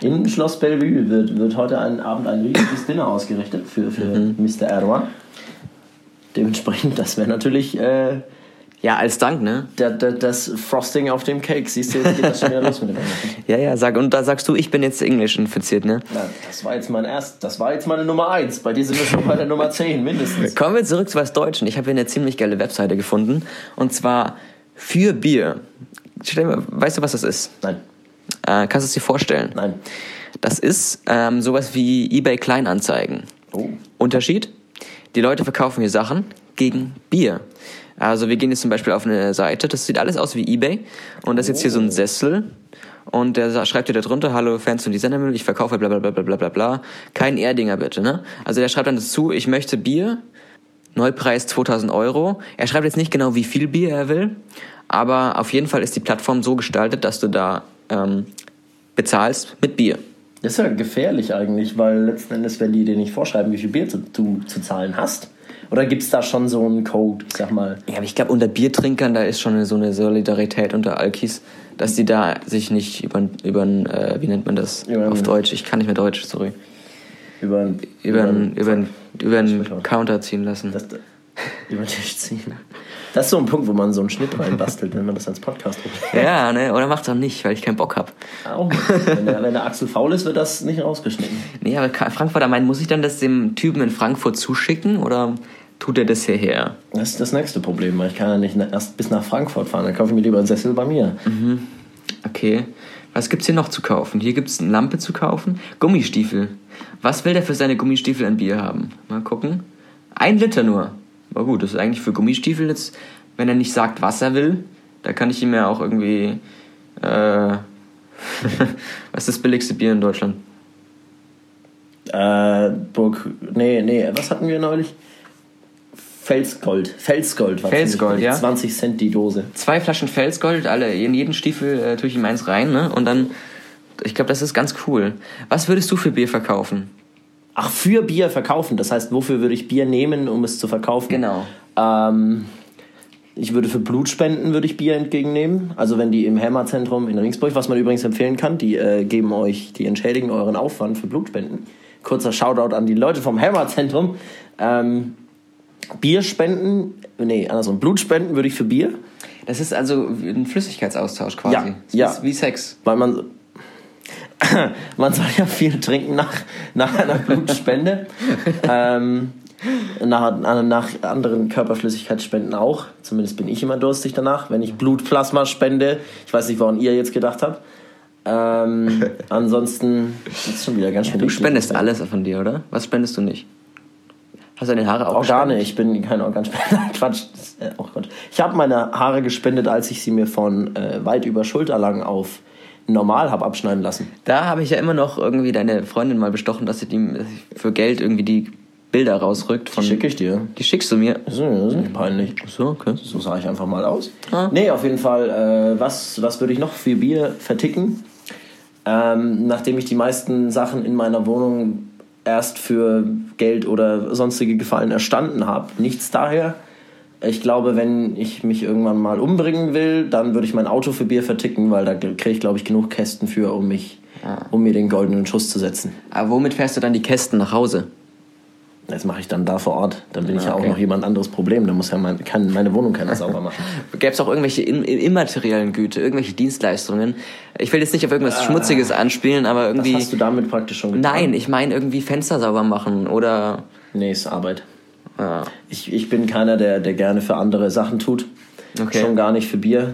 Speaker 3: Im Schloss Bellevue wird, wird heute Abend ein riesiges Dinner ausgerichtet für, für
Speaker 4: Mhm.
Speaker 3: Mr. Erdogan. Dementsprechend, das wäre natürlich äh,
Speaker 4: Ja, als Dank, ne?
Speaker 3: der, der, das Frosting auf dem Cake. Siehst du, jetzt geht das schon wieder los mit dem Englischen.
Speaker 4: Ja, ja, sag, und da sagst du, ich bin jetzt Englisch infiziert, ne?
Speaker 3: Na, das war jetzt mein erst, das war jetzt meine Nummer 1. Bei dir sind wir schon bei der Nummer 10 mindestens.
Speaker 4: Kommen wir zurück zu was Deutschen. Ich habe hier eine ziemlich geile Webseite gefunden. Und zwar für Bier. Stell mal, weißt du, was das ist?
Speaker 3: Nein,
Speaker 4: Äh, kannst du es dir vorstellen?
Speaker 3: nein.
Speaker 4: Das ist ähm, sowas wie eBay Kleinanzeigen.
Speaker 3: Oh.
Speaker 4: Unterschied? Die Leute verkaufen hier Sachen gegen Bier. Also wir gehen jetzt zum Beispiel auf eine Seite, das sieht alles aus wie eBay. Und das ist jetzt hier so ein Sessel. Und der schreibt dir da drunter, hallo Fans von Designermüll, ich verkaufe bla bla bla bla bla bla bla. Kein Erdinger bitte, ne? Also der schreibt dann dazu, ich möchte Bier, Neupreis 2000 Euro. Er schreibt jetzt nicht genau, wie viel Bier er will, aber auf jeden Fall ist die Plattform so gestaltet, dass du da ähm, bezahlst mit Bier.
Speaker 3: Das ist ja gefährlich eigentlich, weil letzten Endes, wenn die dir nicht vorschreiben, wie viel Bier du, zu zahlen hast Oder gibt es da schon so einen Code, ich sag mal?
Speaker 4: Ja, aber ich glaube, unter Biertrinkern, da ist schon so eine Solidarität unter Alkis, dass die da sich nicht über, über äh, wie nennt man das
Speaker 3: Über-
Speaker 4: auf Deutsch? Ich kann nicht mehr Deutsch, sorry.
Speaker 3: Über,
Speaker 4: Über, über, über, über einen
Speaker 3: Schulter.
Speaker 4: Counter ziehen lassen.
Speaker 3: das, über den Tisch ziehen. Das ist so ein Punkt, wo man so einen Schnitt reinbastelt, wenn man das als Podcast holt.
Speaker 4: Ja, ne? Oder macht's auch nicht, weil ich keinen Bock hab.
Speaker 3: Auch nicht. Wenn der, wenn der Axel faul ist, wird das nicht rausgeschnitten.
Speaker 4: Nee, aber Frankfurt am Main, muss ich dann das dem Typen in Frankfurt zuschicken oder tut er das hierher?
Speaker 3: Das ist das nächste Problem, weil ich kann ja nicht erst bis nach Frankfurt fahren. Dann kaufe ich mir lieber einen Sessel bei mir.
Speaker 4: Okay. Was gibt's hier noch zu kaufen? Hier gibt's eine Lampe zu kaufen. Gummistiefel. Was will der für seine Gummistiefel an Bier haben? Mal gucken. Ein Liter nur. Aber gut, das ist eigentlich für Gummistiefel jetzt, wenn er nicht sagt, was er will, da kann ich ihm ja auch irgendwie. Äh, [LAUGHS] was ist das billigste Bier in Deutschland?
Speaker 3: Äh, Burg. Nee, nee, was hatten wir neulich? Felsgold. Felsgold war
Speaker 4: Felsgold, ja.
Speaker 3: 20 Cent die Dose.
Speaker 4: Zwei Flaschen Felsgold, alle in jeden Stiefel äh, tue ich ihm eins rein, ne? Und dann, ich glaube, das ist ganz cool. Was würdest du für Bier verkaufen?
Speaker 3: Ach, für Bier verkaufen. Das heißt, wofür würde ich Bier nehmen, um es zu verkaufen?
Speaker 4: Genau.
Speaker 3: Ähm, ich würde für Blutspenden würde ich Bier entgegennehmen. Also wenn die im Hämmerzentrum in Ringsburg, was man übrigens empfehlen kann, die äh, geben euch, die entschädigen euren Aufwand für Blutspenden. Kurzer Shoutout an die Leute vom Hämmerzentrum. Ähm, Bier spenden, nee, andersrum, Blutspenden würde ich für Bier,
Speaker 4: Das ist also ein Flüssigkeitsaustausch quasi.
Speaker 3: Ja,
Speaker 4: Das
Speaker 3: ja.
Speaker 4: Wie Sex.
Speaker 3: weil man [COUGHS] man soll ja viel trinken nach, nach einer Blutspende. ähm, nach, nach anderen Körperflüssigkeitsspenden auch. Zumindest bin ich immer durstig danach, wenn ich Blutplasma spende. Ich weiß nicht, woran ihr jetzt gedacht habt. Ähm, [LAUGHS] ansonsten ist schon wieder ganz schön
Speaker 4: Du
Speaker 3: richtig.
Speaker 4: spendest alles von dir, oder? Was spendest du nicht? Hast du deine Haare auch
Speaker 3: Organe,
Speaker 4: gespendet?
Speaker 3: ich bin kein Organspender. [LAUGHS] Quatsch. Ist, äh, oh Gott. Ich habe meine Haare gespendet, als ich sie mir von äh, weit über Schulter lang auf normal habe abschneiden lassen.
Speaker 4: Da habe ich ja immer noch irgendwie deine Freundin mal bestochen, dass sie die für Geld irgendwie die Bilder rausrückt. Von,
Speaker 3: Schicke ich dir.
Speaker 4: Die schickst du mir.
Speaker 3: Das ist, das ist nicht peinlich.
Speaker 4: So, okay.
Speaker 3: So sah ich einfach mal aus.
Speaker 4: Ah.
Speaker 3: Nee, auf jeden Fall. Äh, was, was würde ich noch für Bier verticken? Ähm, nachdem ich die meisten Sachen in meiner Wohnung erst für Geld oder sonstige Gefallen erstanden habe. Nichts daher. Ich glaube, wenn ich mich irgendwann mal umbringen will, dann würde ich mein Auto für Bier verticken, weil da kriege ich, glaube ich, genug Kästen für, um mich, um mir den goldenen Schuss zu setzen.
Speaker 4: Aber womit fährst du dann die Kästen nach Hause?
Speaker 3: Das mache ich dann da vor Ort. Dann bin ich ja auch
Speaker 4: okay.
Speaker 3: noch jemand anderes Problem. Da muss ja mein, kann, meine Wohnung keiner sauber machen. [LAUGHS]
Speaker 4: Gäbe es auch irgendwelche im- im- immateriellen Güte, irgendwelche Dienstleistungen? Ich will jetzt nicht auf irgendwas Schmutziges anspielen, aber
Speaker 3: Das
Speaker 4: irgendwie.
Speaker 3: hast du damit praktisch schon getan.
Speaker 4: Nein, ich meine irgendwie Fenster sauber machen oder.
Speaker 3: Nee, ist Arbeit.
Speaker 4: Ja.
Speaker 3: Ich, ich bin keiner, der, der gerne für andere Sachen tut.
Speaker 4: Okay.
Speaker 3: Schon gar nicht für Bier.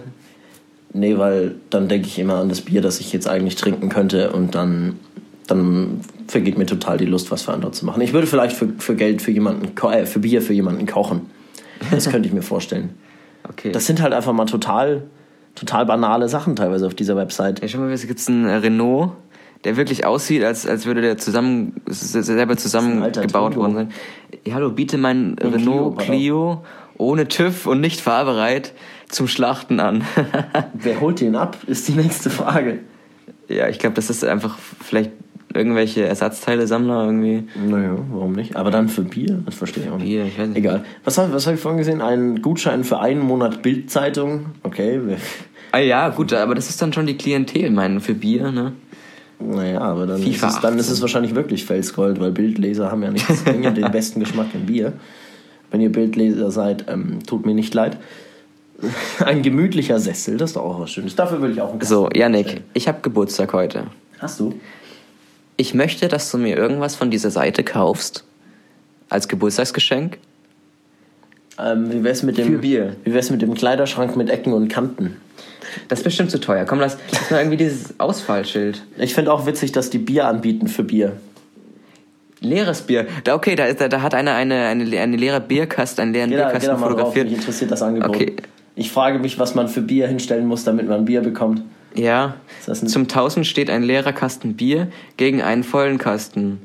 Speaker 3: Nee, weil dann denke ich immer an das Bier, das ich jetzt eigentlich trinken könnte und dann, dann vergeht mir total die Lust, was für andere zu machen. Ich würde vielleicht für, für Geld für jemanden, äh, für Bier für jemanden kochen. Das [LAUGHS] könnte ich mir vorstellen.
Speaker 4: Okay.
Speaker 3: Das sind halt einfach mal total, total banale Sachen teilweise auf dieser Website.
Speaker 4: Ja, schau mal, es gibt einen äh, Renault, der wirklich aussieht, als, als würde der zusammen, selber zusammengebaut worden sein. Ja, hallo, biete mein
Speaker 3: Clio,
Speaker 4: Renault
Speaker 3: pardon.
Speaker 4: Clio ohne TÜV und nicht fahrbereit zum Schlachten an. [LAUGHS]
Speaker 3: Wer holt den ab, ist die nächste Frage.
Speaker 4: ja, ich glaube, das ist einfach vielleicht irgendwelche Ersatzteile-Sammler irgendwie.
Speaker 3: Naja, warum nicht? Aber dann für Bier? Das verstehe ich auch nicht.
Speaker 4: Bier, ich weiß nicht.
Speaker 3: Egal. Was habe was hab ich vorhin gesehen? Ein Gutschein für einen Monat Bildzeitung. Okay.
Speaker 4: Ah ja, gut, aber das ist dann schon die Klientel, meinen, für Bier, ne?
Speaker 3: Naja, aber dann, ist
Speaker 4: FIFA
Speaker 3: es, dann ist
Speaker 4: 18.
Speaker 3: es wahrscheinlich wirklich Felsgold, weil Bildleser haben ja nicht den besten Geschmack im Bier. Wenn ihr Bildleser seid, ähm, tut mir nicht leid. [LAUGHS] Ein gemütlicher Sessel, das ist doch auch was Schönes. Dafür würde ich auch einen
Speaker 4: So,
Speaker 3: Kasten
Speaker 4: Yannick,
Speaker 3: bestellen.
Speaker 4: ich habe Geburtstag heute.
Speaker 3: Hast du?
Speaker 4: Ich möchte, dass du mir irgendwas von dieser Seite kaufst. Als Geburtstagsgeschenk.
Speaker 3: Ähm, wie wär's mit dem,
Speaker 4: Für Bier.
Speaker 3: Wie wär's mit dem Kleiderschrank mit Ecken und Kanten?
Speaker 4: Das ist bestimmt zu teuer. Komm, lass, lass mal irgendwie dieses Ausfallschild.
Speaker 3: Ich finde auch witzig, dass die Bier anbieten für Bier.
Speaker 4: Leeres Bier. Da, okay, da, ist, da, da hat einer eine, eine, eine leere Bierkasten, einen leeren
Speaker 3: Geh geh
Speaker 4: Bierkasten
Speaker 3: da mal drauf,
Speaker 4: fotografiert.
Speaker 3: mich interessiert das Angebot.
Speaker 4: Okay.
Speaker 3: Ich frage mich, was man für Bier hinstellen muss, damit man Bier bekommt.
Speaker 4: Ja. Zum 1000 steht ein leerer Kasten Bier gegen einen vollen Kasten.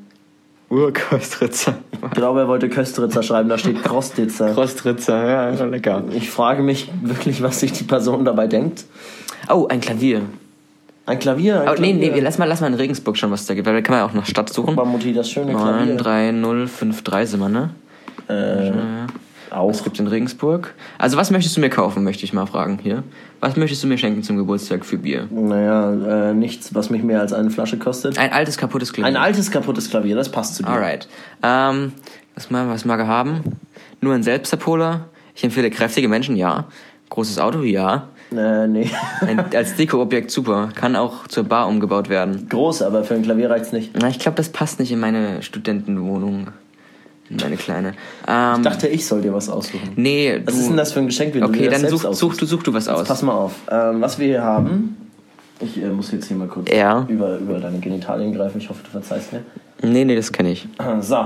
Speaker 4: Urkostritzer.
Speaker 3: Ich glaube, er wollte Köstritzer schreiben, da steht Krostitzer.
Speaker 4: Kostritzer, ja, lecker.
Speaker 3: Ich frage mich wirklich, was sich die Person dabei denkt.
Speaker 4: Oh, ein Klavier.
Speaker 3: Ein Klavier? Ein
Speaker 4: Oh, nee,
Speaker 3: Klavier.
Speaker 4: nee, wir- lass mal, lass mal in Regensburg schon was da gibt, weil da kann man ja auch nach Stadt suchen.
Speaker 3: Bamutti, das schöne Klavier.
Speaker 4: 93053 sind wir, ne?
Speaker 3: Äh, auch.
Speaker 4: Es gibt in Regensburg. Also was möchtest du mir kaufen, möchte ich mal fragen hier. Was möchtest du mir schenken zum Geburtstag für Bier?
Speaker 3: Naja, äh, nichts, was mich mehr als eine Flasche kostet.
Speaker 4: Ein altes, kaputtes Klavier.
Speaker 3: Ein altes, kaputtes Klavier, das passt zu dir.
Speaker 4: Alright. Ähm, was, mal, was mag er haben? Nur ein Selbstabholer? Ich empfehle kräftige Menschen, ja. Großes Auto, ja.
Speaker 3: Äh, nee. [LAUGHS]
Speaker 4: Ein, als Dekoobjekt super. Kann auch zur Bar umgebaut werden.
Speaker 3: Groß, aber für ein Klavier reicht's nicht.
Speaker 4: Na, ich glaube, das passt nicht in meine Studentenwohnung. In meine kleine. Ähm,
Speaker 3: Ich dachte, ich soll dir was aussuchen.
Speaker 4: nee, du,
Speaker 3: Was ist denn das für ein Geschenk, wenn du
Speaker 4: Okay,
Speaker 3: das
Speaker 4: dann such, such, du, such du was
Speaker 3: Jetzt
Speaker 4: aus.
Speaker 3: pass mal auf. Ähm, was wir hier haben, ich äh, muss jetzt hier mal kurz
Speaker 4: Ja.
Speaker 3: über, über deine Genitalien greifen. Ich hoffe, du verzeihst mir.
Speaker 4: Nee, nee, das kenne ich. [CLEARS THROAT]
Speaker 3: So,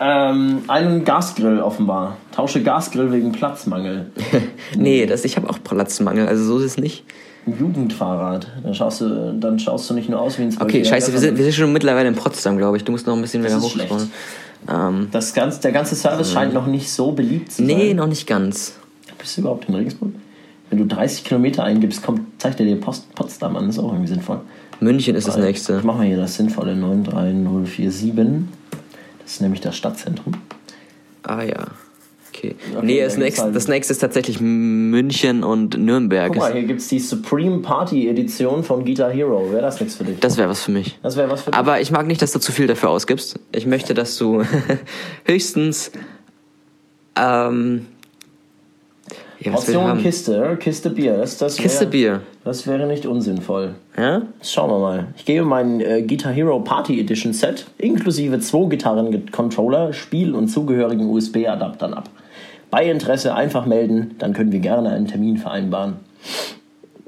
Speaker 3: ähm, einen Gasgrill offenbar. Tausche Gasgrill wegen Platzmangel. [LAUGHS]
Speaker 4: Nee, das, ich habe auch Platzmangel, also so ist es nicht.
Speaker 3: Ein Jugendfahrrad. Dann schaust du, dann schaust du nicht nur aus wie ein
Speaker 4: Okay,
Speaker 3: Zwölfjähriger,
Speaker 4: scheiße, wir sind, wir sind schon mittlerweile in Potsdam, glaube ich. Du musst noch ein bisschen wieder
Speaker 3: ist
Speaker 4: hochscrollen. Ähm,
Speaker 3: das ganz, der ganze Service scheint noch nicht so beliebt zu sein.
Speaker 4: nee, noch nicht ganz.
Speaker 3: Bist du überhaupt in Regensburg? Wenn du 30 Kilometer eingibst, kommt, zeigt er dir Post, Potsdam an. Das ist auch irgendwie sinnvoll.
Speaker 4: München ist das nächste.
Speaker 3: Ich mach mal hier das sinnvolle 93047. Das ist nämlich das Stadtzentrum.
Speaker 4: Ah ja. Okay.
Speaker 3: Okay,
Speaker 4: nee,
Speaker 3: da
Speaker 4: das nächste,
Speaker 3: halt-
Speaker 4: das nächste ist tatsächlich München und Nürnberg.
Speaker 3: Guck mal, hier gibt es die Supreme Party Edition von Guitar Hero. Wäre das nichts für dich?
Speaker 4: Das wäre was für mich.
Speaker 3: Das wäre was für dich.
Speaker 4: Aber ich mag nicht, dass du zu viel dafür ausgibst. Ich möchte, dass du [LAUGHS] höchstens ähm, ja,
Speaker 3: Portion? Kiste, Kiste Bier. Das, das
Speaker 4: Kiste
Speaker 3: wäre,
Speaker 4: Bier.
Speaker 3: Das wäre nicht unsinnvoll.
Speaker 4: Ja?
Speaker 3: Schauen wir mal. Ich gebe mein äh, Guitar Hero Party Edition Set inklusive zwei Gitarren-Controller, Spiel und zugehörigen USB-Adaptern ab. Bei Interesse einfach melden, dann können wir gerne einen Termin vereinbaren.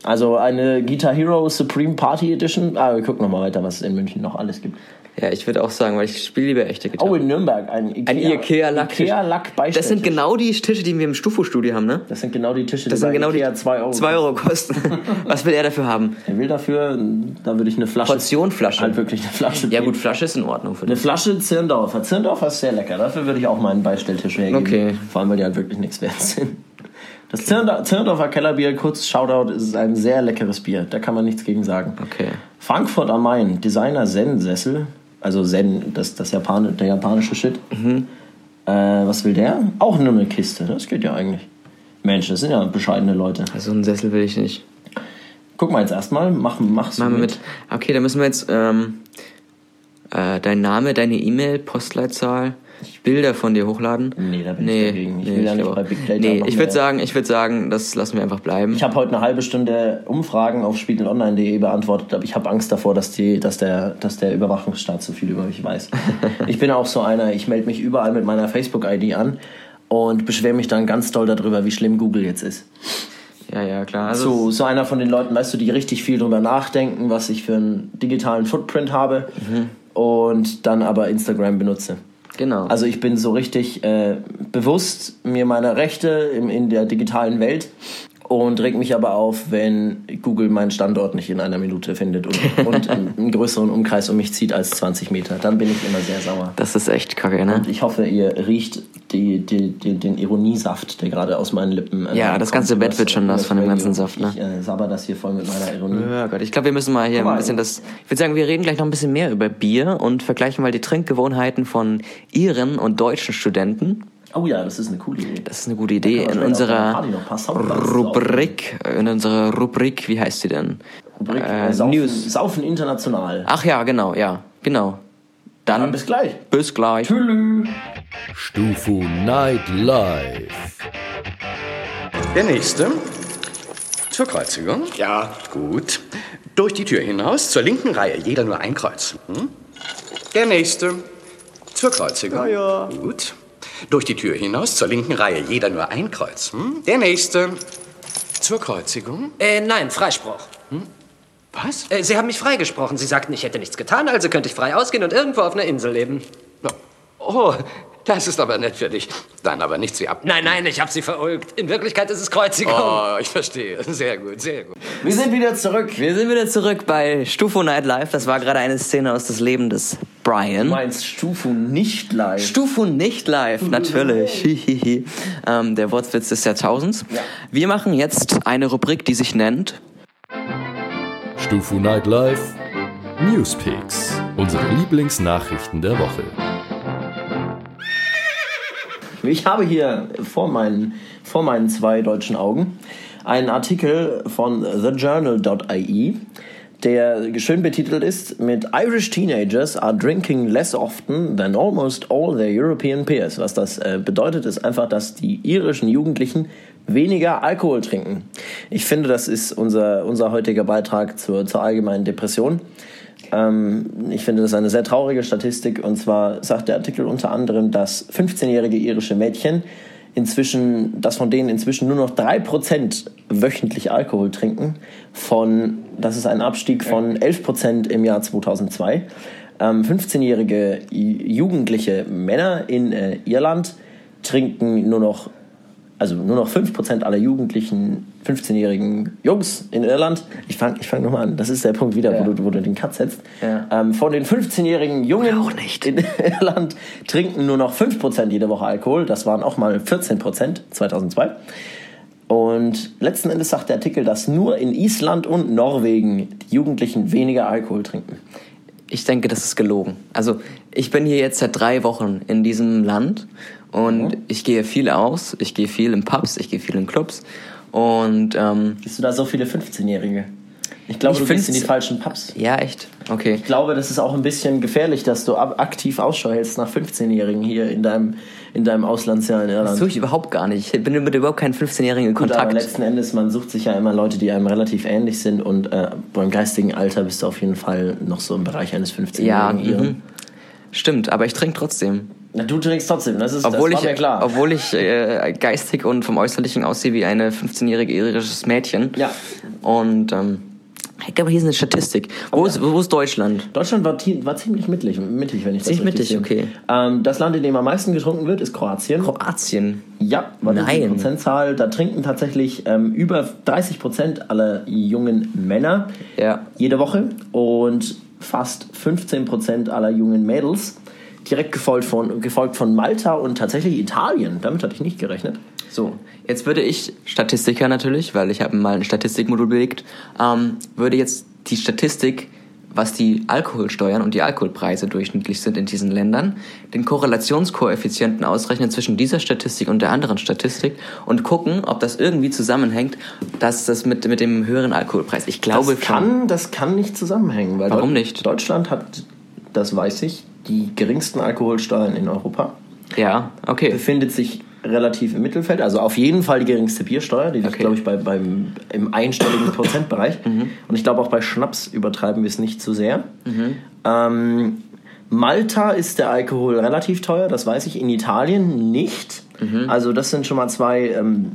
Speaker 3: Also eine Guitar Hero Supreme Party Edition. Ah, wir gucken nochmal weiter, was es in München noch alles gibt.
Speaker 4: Ja, ich würde auch sagen, weil ich spiele lieber echte Gitarre.
Speaker 3: Oh, in Nürnberg ein Ikea,
Speaker 4: Ein Ikea-Lack.
Speaker 3: Ikea Lack
Speaker 4: das sind genau die Tische, die wir im Stufo-Studio haben, ne?
Speaker 3: Das sind genau die Tische,
Speaker 4: Das
Speaker 3: die
Speaker 4: sind genau
Speaker 3: Ikea
Speaker 4: die
Speaker 3: 2 Euro.
Speaker 4: 2 Euro kosten. [LAUGHS] Was will er dafür haben?
Speaker 3: Er will dafür, da würde ich eine Flasche.
Speaker 4: Portion Flasche.
Speaker 3: Halt wirklich eine Flasche.
Speaker 4: Ja gut, Flasche ist in Ordnung für
Speaker 3: Eine
Speaker 4: dich.
Speaker 3: Flasche Zirndorfer. Zirndorfer ist sehr lecker. Dafür würde ich auch meinen Beistelltisch hergeben.
Speaker 4: Okay.
Speaker 3: Vor allem, weil die halt wirklich nichts wert sind. Das Zirndor- Zirndorfer Kellerbier, kurz Shoutout, ist ein sehr leckeres Bier. Da kann man nichts gegen sagen.
Speaker 4: Okay.
Speaker 3: Frankfurt am Main, Designer Zen-Sessel. Also Zen, das, das Japan der japanische Shit.
Speaker 4: Mhm.
Speaker 3: Äh, was will der? Auch nur eine Kiste. Das geht ja eigentlich. Mensch, das sind ja bescheidene Leute.
Speaker 4: Also einen Sessel will ich nicht.
Speaker 3: Guck mal jetzt erstmal, mach, mach's
Speaker 4: Machen wir mit. Okay, dann müssen wir jetzt ähm, äh, dein Name, deine E-Mail, Postleitzahl, Bilder von dir hochladen.
Speaker 3: Nee, da bin ich dagegen. Ich will ja nicht bei Big Data
Speaker 4: Nee, ich würde sagen, ich würde sagen, das lassen wir einfach bleiben.
Speaker 3: Ich habe heute eine halbe Stunde Umfragen auf spiegelonline.de beantwortet, aber ich habe Angst davor, dass, die, dass, der, dass der Überwachungsstaat zu viel über mich weiß. [LAUGHS] ich bin auch so einer, ich melde mich überall mit meiner Facebook-ID an und beschwere mich dann ganz doll darüber, wie schlimm Google jetzt ist.
Speaker 4: ja, ja, klar. Also
Speaker 3: So, so einer von den Leuten, weißt du, die richtig viel drüber nachdenken, was ich für einen digitalen Footprint habe und dann aber Instagram benutze.
Speaker 4: Genau.
Speaker 3: Also ich bin so richtig äh, bewusst mir meiner Rechte im, in der digitalen Welt und reg mich aber auf, wenn Google meinen Standort nicht in einer Minute findet und, und [LAUGHS] einen, größeren Umkreis um mich zieht als 20 Meter. Dann bin ich immer sehr sauer.
Speaker 4: das ist echt kacke, ne?
Speaker 3: Ich hoffe, ihr riecht die, die, die, den Ironiesaft, der gerade aus meinen Lippen. äh,
Speaker 4: Ja, das ganze Bett wird schon nass von dem ganzen Saft, ne?
Speaker 3: Ich äh, sabber das hier voll mit meiner Ironie.
Speaker 4: Ja Gott, ich glaube, wir müssen mal hier
Speaker 3: mal.
Speaker 4: ein bisschen das. Ich würde sagen, wir reden gleich noch ein bisschen mehr über Bier und vergleichen mal die Trinkgewohnheiten von iren und deutschen Studenten.
Speaker 3: Oh ja, das ist eine coole Idee.
Speaker 4: Das ist eine gute Idee. In unserer Rubrik, in unserer Rubrik, wie heißt sie denn?
Speaker 3: Rubrik,
Speaker 4: Äh,
Speaker 3: äh, Saufen,
Speaker 4: News.
Speaker 3: Saufen international.
Speaker 4: Ach ja, genau, ja, genau. Dann
Speaker 3: Dann bis gleich.
Speaker 4: bis gleich.
Speaker 3: Tschüss.
Speaker 2: Stufu Night Live.
Speaker 7: Der nächste. Zur Kreuzigung.
Speaker 8: Ja.
Speaker 7: Gut. Durch die Tür hinaus, zur linken Reihe. Jeder nur ein Kreuz. Hm? Der nächste. Zur Kreuzigung. Ja, ja. Gut. Durch die Tür hinaus, zur linken Reihe. Jeder nur ein Kreuz. Hm? Der nächste. Zur Kreuzigung.
Speaker 8: Äh, nein, Freispruch.
Speaker 7: Was?
Speaker 8: Äh, Sie haben mich freigesprochen. Sie sagten, ich hätte nichts getan, also könnte ich frei ausgehen und irgendwo auf einer Insel leben.
Speaker 7: Oh, das ist aber nett für dich. Dann aber nicht Sie ab.
Speaker 8: Nein, nein, ich habe Sie verulgt. In Wirklichkeit ist es Kreuzigung.
Speaker 7: Oh, ich verstehe. Sehr gut, sehr gut.
Speaker 3: Wir sind wieder zurück.
Speaker 4: Wir sind wieder zurück bei Stufo Night Live. Das war gerade eine Szene aus des Lebens des Brian.
Speaker 3: Du meinst Stufu nicht live.
Speaker 4: Stufo nicht live, natürlich. [LAUGHS] Hihihi. ähm, der Wortwitz des Jahrtausends. Wir machen jetzt eine Rubrik, die sich nennt
Speaker 2: Stufu Night Live. Newspicks. Unsere Lieblingsnachrichten der Woche.
Speaker 3: Ich habe hier vor meinen, vor meinen zwei deutschen Augen einen Artikel von thejournal.ie, der schön betitelt ist mit Irish teenagers are drinking less often than almost all their European peers. Was das äh, bedeutet, ist einfach, dass die irischen Jugendlichen weniger Alkohol trinken. Ich finde, das ist unser, unser heutiger Beitrag zur, zur allgemeinen Depression. Ähm, ich finde das eine sehr traurige Statistik. Und zwar sagt der Artikel unter anderem, dass 15-jährige irische Mädchen inzwischen, dass von denen inzwischen nur noch 3% wöchentlich Alkohol trinken. Von, das ist ein Abstieg von 11% im Jahr 2002. Ähm, 15-jährige jugendliche Männer in äh, Irland trinken nur noch also nur noch 5% aller jugendlichen 15-jährigen Jungs in Irland, ich fange ich fang nochmal an, das ist der Punkt wieder,
Speaker 4: Ja.
Speaker 3: wo, du, wo du den Cut setzt,
Speaker 4: Ja.
Speaker 3: ähm, von den 15-jährigen Jungen
Speaker 4: Auch nicht.
Speaker 3: in [LAUGHS] Irland trinken nur noch 5% jede Woche Alkohol, das waren auch mal 14% 2002. Und letzten Endes sagt der Artikel, dass nur in Island und Norwegen die Jugendlichen weniger Alkohol trinken.
Speaker 4: Ich denke, das ist gelogen. Also ich bin hier jetzt seit drei Wochen in diesem Land und ich gehe viel aus. Ich gehe viel in Pubs, ich gehe viel in Clubs und ähm,
Speaker 3: Siehst du da so viele 15-Jährige? Ich glaube,
Speaker 4: Ich
Speaker 3: du gehst in die falschen Pubs.
Speaker 4: ja echt. Okay.
Speaker 3: Ich glaube, das ist auch ein bisschen gefährlich, dass du aktiv Ausschau hältst nach 15-Jährigen hier in deinem, in deinem Auslandsjahr in
Speaker 4: Das
Speaker 3: Irland.
Speaker 4: tue ich überhaupt gar nicht. Ich bin mit überhaupt keinen 15-Jährigen in
Speaker 3: Gut, aber
Speaker 4: Kontakt.
Speaker 3: letzten Endes, man sucht sich ja immer Leute, die einem relativ ähnlich sind und äh, beim geistigen Alter bist du auf jeden Fall noch so im Bereich eines 15-Jährigen.
Speaker 4: ja,
Speaker 3: Iren.
Speaker 4: mhm. stimmt, aber ich trinke trotzdem.
Speaker 3: Na, du trinkst trotzdem, das ist
Speaker 4: Obwohl
Speaker 3: das
Speaker 4: ich,
Speaker 3: mir klar.
Speaker 4: obwohl ich äh, geistig und vom Äußerlichen aussehe wie eine 15-jährige irisches Mädchen.
Speaker 3: Ja.
Speaker 4: Und ähm, ich glaube, hier ist eine Statistik. Wo, ist, wo ist Deutschland?
Speaker 3: Deutschland war, war ziemlich mittig, mittig, wenn ich das
Speaker 4: Ziemlich mittig,
Speaker 3: sehe.
Speaker 4: okay.
Speaker 3: Ähm, das Land, in dem am meisten getrunken wird, ist Kroatien.
Speaker 4: Kroatien.
Speaker 3: Ja, die
Speaker 4: Nein.
Speaker 3: Prozentzahl, da trinken tatsächlich ähm, über 30 Prozent aller jungen Männer
Speaker 4: Ja.
Speaker 3: jede Woche und fast 15 Prozent aller jungen Mädels. Direkt gefolgt von, gefolgt von Malta und tatsächlich Italien. Damit hatte ich nicht gerechnet.
Speaker 4: So, jetzt würde ich, Statistiker natürlich, weil ich habe mal ein Statistikmodul belegt, ähm, würde jetzt die Statistik, was die Alkoholsteuern und die Alkoholpreise durchschnittlich sind in diesen Ländern, den Korrelationskoeffizienten ausrechnen zwischen dieser Statistik und der anderen Statistik und gucken, ob das irgendwie zusammenhängt, dass das mit, mit dem höheren Alkoholpreis. Ich glaube
Speaker 3: das kann, das kann nicht zusammenhängen. Weil
Speaker 4: Warum nicht?
Speaker 3: Deutschland hat, das weiß ich, die geringsten Alkoholsteuern in Europa.
Speaker 4: schon. Ja, okay.
Speaker 3: befindet sich relativ im Mittelfeld. Also auf jeden Fall die geringste Biersteuer, die liegt,
Speaker 4: Okay.
Speaker 3: glaube ich, bei, beim, im einstelligen Prozentbereich. Und ich glaube, auch bei Schnaps übertreiben wir es nicht zu sehr. Ähm, Malta ist der Alkohol relativ teuer, das weiß ich. In Italien nicht. Also das sind schon mal zwei, ähm,